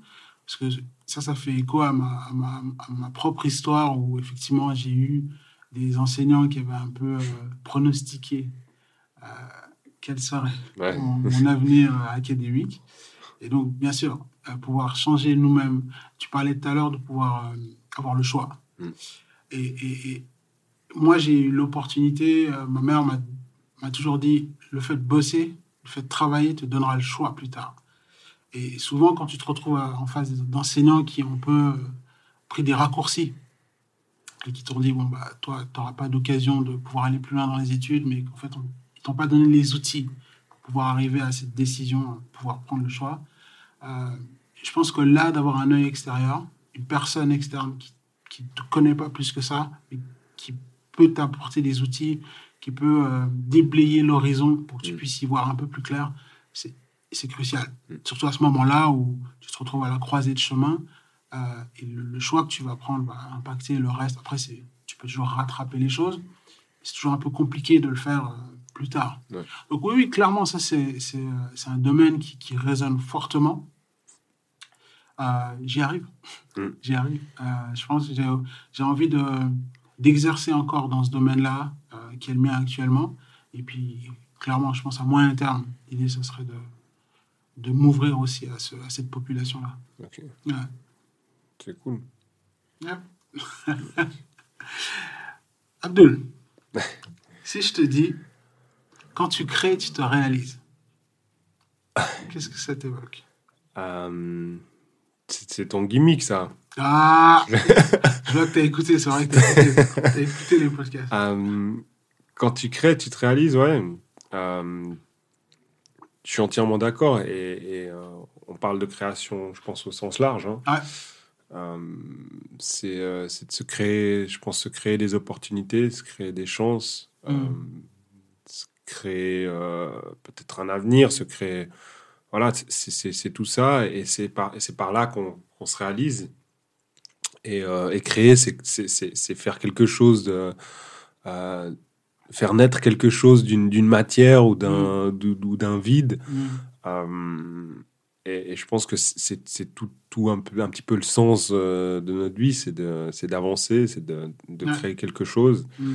Parce que ça, ça fait écho à ma, à ma, à ma propre histoire où effectivement j'ai eu des enseignants qui avaient un peu euh, pronostiqué euh, quel serait ouais. mon, mon, avenir académique. Et donc, bien sûr, pouvoir changer nous-mêmes. Tu parlais tout à l'heure de pouvoir avoir le choix. Mm. Et, et, et, moi, j'ai eu l'opportunité, euh, ma mère m'a toujours dit, le fait de bosser, le fait de travailler te donnera le choix plus tard. Et souvent, quand tu te retrouves en face d'enseignants qui ont un peu euh, pris des raccourcis et qui t'ont dit, bon, bah, toi, tu n'auras pas d'occasion de pouvoir aller plus loin dans les études, mais qu'en fait, on, ils t'ont pas donné les outils pour pouvoir arriver à cette décision, pouvoir prendre le choix. Euh, je pense que là, d'avoir un œil extérieur, une personne externe qui ne te connaît pas plus que ça, mais peut t'apporter des outils, qui peut euh, déblayer l'horizon pour que tu mmh. puisses y voir un peu plus clair, c'est crucial. Mmh. Surtout à ce moment-là où tu te retrouves à la croisée de chemin euh, et le, le, choix que tu vas prendre va impacter le reste. Après, tu peux toujours rattraper les choses. C'est toujours un peu compliqué de le faire euh, plus tard. Ouais. Donc oui, oui, clairement, ça, c'est un domaine qui, qui résonne fortement. J'y arrive. Mm. J'y arrive. Je pense que j'ai envie de d'exercer encore dans ce domaine-là, euh, qui est le mien actuellement. Et puis, clairement, je pense à moyen terme, l'idée, ce serait de, de m'ouvrir aussi à, ce, à, cette population-là. Ok. Ouais. C'est cool. Ouais. Abdul, si je te dis, quand tu crées, tu te réalises, qu'est-ce que ça t'évoque? Um... C'est ton gimmick, ça. Ah Je vois que tu as écouté, c'est vrai que tu as, as, écouté les podcasts. Um, quand tu crées, tu te réalises, ouais. Um, je suis entièrement d'accord. Et, et euh, on parle de création, je pense, au sens large. Hein. Ouais. C'est euh, de se créer, je pense, se créer des opportunités, se créer des chances, mm. créer peut-être un avenir, se créer. Voilà, c'est tout ça et c'est par, par là qu'on se réalise. Et, et créer, c'est faire quelque chose de faire naître quelque chose d'une matière ou d'un mm. vide. Mm. Euh, et, je pense que c'est tout, tout un, peu, un petit peu le sens euh, de notre vie, c'est d'avancer, c'est de, de créer quelque chose, mm.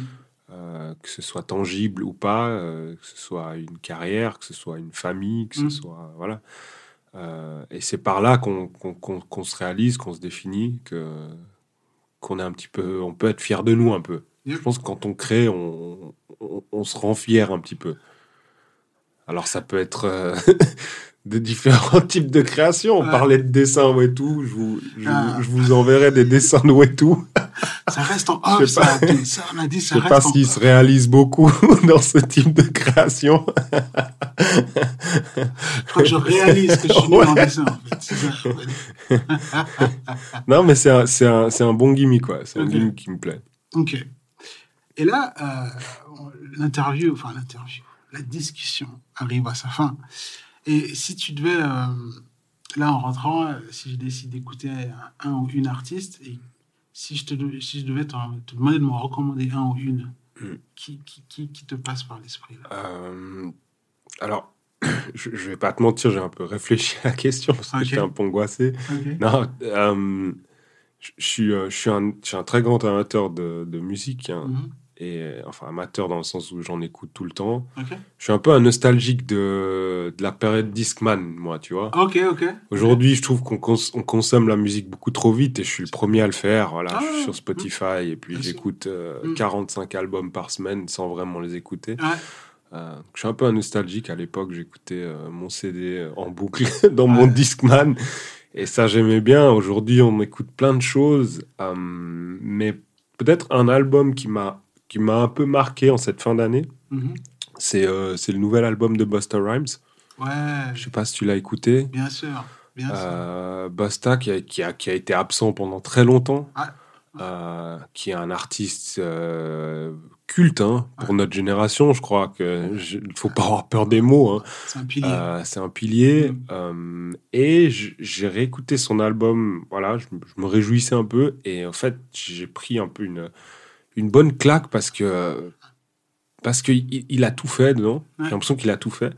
euh, que ce soit tangible ou pas, que ce soit une carrière, que ce soit une famille, que ce soit... Voilà. Et c'est par là qu'on se réalise, qu'on se définit, que qu'on est un petit peu, on peut être fier de nous un peu. Je pense que quand on crée, on, on, se rend fier un petit peu. Alors ça peut être euh, de différents types de créations. On parlait de dessins et tout. Je vous, je, ah. vous enverrai des dessins de tout. Ça reste en off, ça, ça, on a dit, ça Je sais pas s'il se réalise beaucoup dans ce type de création. je crois que je réalise que je suis ouais. en dessin, en fait. non, mais c'est un, un, un, bon gimmick, quoi. C'est un gimmick qui me plaît. Ok. Et là, euh, l'interview, enfin l'interview, la discussion arrive à sa fin. Et si tu devais, euh, là en rentrant, si je décide d'écouter un, ou une artiste, et si je, te, si je devais te, demander de me recommander un ou une, hmm. qui, qui, qui, te passe par l'esprit euh, Alors, je, ne vais pas te mentir, j'ai un peu réfléchi à la question parce que j'étais un peu angoissé. Non, je, suis, je, suis un, je suis un très grand amateur de, de musique. Hein. Mm-hmm et enfin amateur dans le sens où j'en écoute tout le temps. Je suis un peu un nostalgique de, de la période Discman, moi, tu vois. Ok, ok. Aujourd'hui, je trouve qu'on on consomme la musique beaucoup trop vite et je suis le premier à le faire. Voilà, je suis ah, sur Spotify et puis j'écoute 45 euh, mm. albums par semaine sans vraiment les écouter. Euh, je suis un peu un nostalgique. À l'époque, j'écoutais euh, mon CD en boucle dans mon Discman. Et ça, j'aimais bien. Aujourd'hui, on écoute plein de choses. mais peut-être un album qui m'a qui m'a un peu marqué en cette fin d'année, mhm. c'est euh, le nouvel album de Busta Rhymes. Ouais. Je sais pas si tu l'as écouté. Bien sûr. Bien euh, Busta qui a, qui, a, qui a, été absent pendant très longtemps, euh, qui est un artiste culte hein, pour notre génération. Je crois qu'il ne faut pas avoir peur des mots. Hein. C'est un pilier. c'est un pilier. Mhm. et j'ai réécouté son album. Voilà, je, je, me réjouissais un peu. Et en fait, j'ai pris un peu une une bonne claque parce que parce qu'il il a tout fait dedans. J'ai l'impression qu'il a tout fait.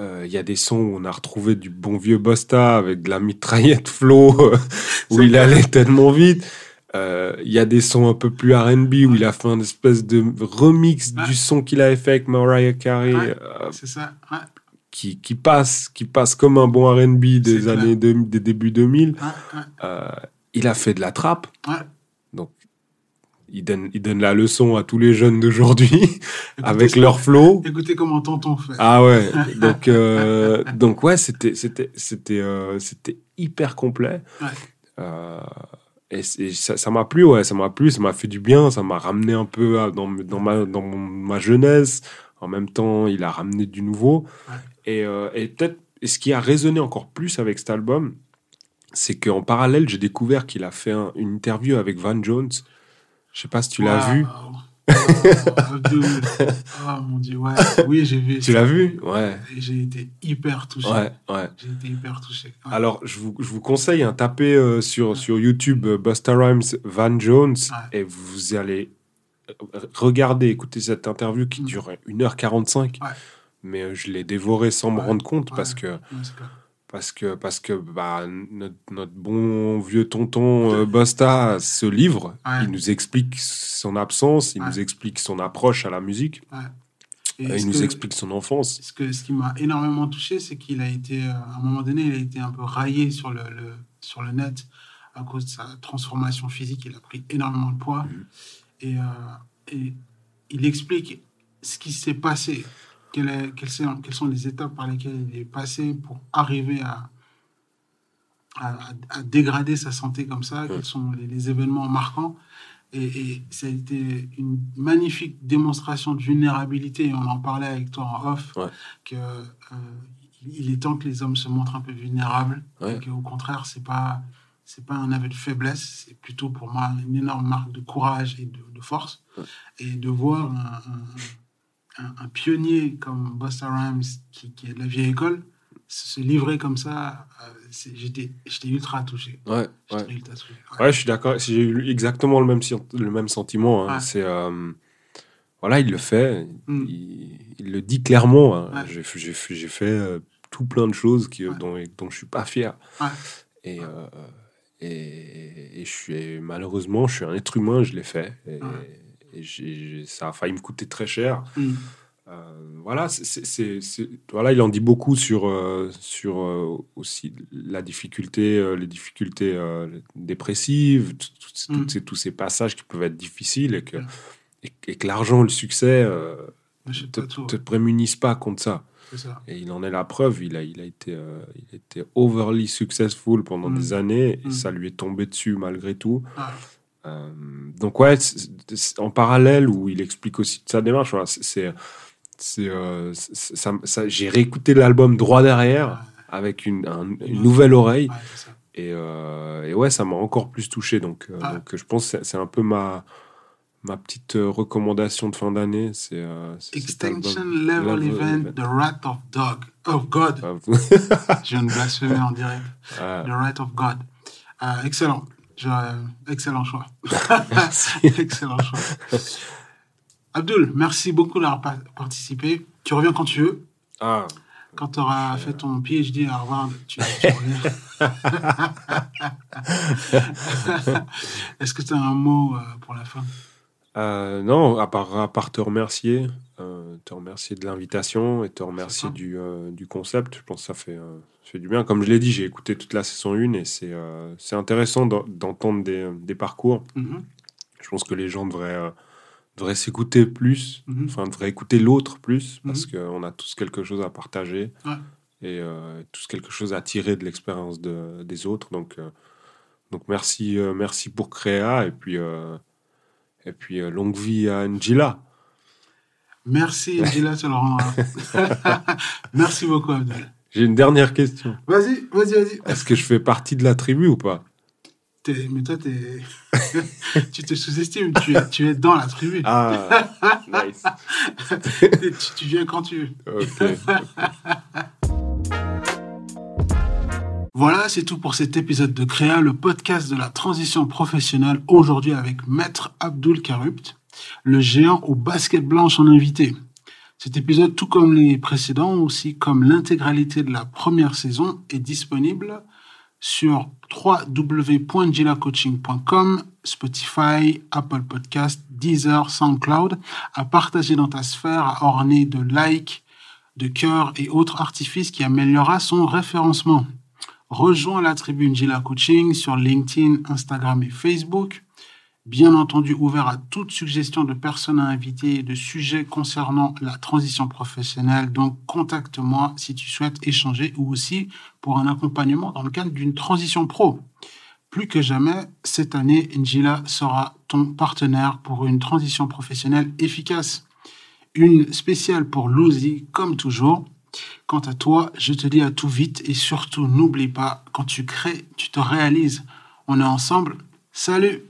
Euh, il y a des sons où on a retrouvé du bon vieux Bosta avec de la mitraillette flow où il allait tellement vite. Euh, il y a des sons un peu plus R&B où il a fait un espèce de remix du son qu'il avait fait avec Mariah Carey. Euh, ça. Qui, qui, passe, qui passe comme un bon R&B des années des débuts 2000. il a fait de la trappe il donne, il donne la leçon à tous les jeunes d'aujourd'hui avec leur flow. Écoutez comment tonton fait. Ah ouais. Donc, euh, donc ouais, c'était, c'était, c'était, euh, c'était hyper complet. Ouais. Euh, et, ça, m'a plu, ouais, ça m'a plu, ça m'a fait du bien, ça m'a ramené un peu dans, dans, ma, dans ma jeunesse. En même temps, il a ramené du nouveau. Et, et peut-être, ce qui a résonné encore plus avec cet album, c'est qu'en parallèle, j'ai découvert qu'il a fait une interview avec Van Jones. Je sais pas si tu l'as vu. oh mon dieu, ouais. Oui, j'ai vu. Tu l'as vu? Ouais. J'ai été hyper touché. Ouais, ouais. J'ai été hyper touché. Alors, je vous, je vous conseille, hein, taper euh, sur, sur YouTube euh, Busta Rhymes Van Jones et vous allez regarder, écouter cette interview qui mm. dure 1h45. Mais je l'ai dévoré sans me rendre compte parce que parce que, parce que bah, notre, notre bon vieux tonton euh, Bosta se livre, il nous explique son absence, il nous explique son approche à la musique, Et il nous explique son enfance. Ce, que, ce qui m'a énormément touché, c'est qu'il a été, euh, à un moment donné, il a été un peu raillé sur le, sur le net à cause de sa transformation physique. Il a pris énormément de poids. Mm. Et, euh, et il explique ce qui s'est passé quelles, sont, quelles, sont, les étapes par lesquelles il est passé pour arriver à, à, dégrader sa santé comme ça, quels sont les, événements marquants. Et, ça a été une magnifique démonstration de vulnérabilité, et on en parlait avec toi en off, que euh, il est temps que les hommes se montrent un peu vulnérables, et qu'au contraire, c'est pas c'est pas un aveu de faiblesse, c'est plutôt pour moi une énorme marque de courage et de, force, et de voir un un, pionnier comme Busta Rhymes, qui, qui, est de la vieille école, se livrer comme ça, euh, j'étais ultra touché. Ouais, ouais. Ultra touché. ouais. je suis d'accord. J'ai eu exactement le même, le même sentiment. Hein. C'est. Euh, voilà, il le fait. Mm. Il, le dit clairement. Hein. J'ai fait euh, tout plein de choses qui, dont, dont je suis pas fier. Et, et, et, je suis malheureusement, je suis un être humain, je l'ai fait. Et, et ça a failli me coûter très cher. Mm. Euh, voilà, c'est, voilà, il en dit beaucoup sur, euh, sur euh, aussi la difficulté, les difficultés dépressives, mm. ces, tous ces passages qui peuvent être difficiles et que, mm. et, que l'argent, le succès te, te prémunissent pas contre ça. Et il en est la preuve. Il a, il a, été, il était overly successful pendant des années et ça lui est tombé dessus malgré tout. Ah. Euh, donc ouais, en parallèle où il explique aussi sa démarche, c'est euh, ça, j'ai réécouté l'album droit derrière avec une, une nouvelle oreille. et, euh, et, ouais ça m'a encore plus touché. Donc, donc je pense que c'est un peu ma ma petite recommandation de fin d'année. C'est Extension Level Event The Wrath of Dog of God. Je viens de blasphémer en direct. The Wrath of God. Excellent excellent choix. excellent choix. Abdul, merci beaucoup d'avoir participé. Tu reviens quand tu veux. Ah. Quand tu auras fait ton PhD à Harvard, tu, reviens. Est-ce que tu as un mot euh, pour la fin? Euh, Non, à part, à part te remercier. Euh, te remercier de l'invitation et te remercier du, du, concept. Je pense que ça fait, fait du bien. Comme je l'ai dit, j'ai écouté toute la saison 1 et c'est euh, c'est intéressant d'entendre des, des, parcours. Mm-hmm. Je pense que les gens devraient, euh, devraient s'écouter plus, mm-hmm. enfin, devraient écouter l'autre plus, parce mm-hmm. qu'on a tous quelque chose à partager et euh, tous quelque chose à tirer de l'expérience de, des autres. Donc, donc merci, merci pour Créa et puis, et puis longue vie à Angela. Merci Angela, Merci beaucoup Abdel. J'ai une dernière question. Vas-y, vas-y, vas-y. Est-ce que je fais partie de la tribu ou pas? Mais toi, tu te sous-estimes. Tu es, tu es dans la tribu. Ah, nice. tu, viens quand tu veux. Ok. Voilà, c'est tout pour cet épisode de Créa, le podcast de la transition professionnelle, aujourd'hui avec Maître Abdul Karupt, le géant au basket blanche en invité. Cet épisode, tout comme les précédents, aussi comme l'intégralité de la première saison, est disponible sur www.gilacoaching.com, Spotify, Apple Podcast, Deezer, SoundCloud, à partager dans ta sphère, à orner de likes, de cœurs et autres artifices qui améliorera son référencement. Rejoins la tribune Gila Coaching sur LinkedIn, Instagram et Facebook bien entendu ouvert à toute suggestion de personnes à inviter et de sujets concernant la transition professionnelle. Donc, contacte-moi si tu souhaites échanger ou aussi pour un accompagnement dans le cadre d'une transition pro. Plus que jamais, cette année, Njila sera ton partenaire pour une transition professionnelle efficace. Une spéciale pour Lucy, comme toujours. Quant à toi, je te dis à tout vite et surtout n'oublie pas, quand tu crées, tu te réalises. On est ensemble. Salut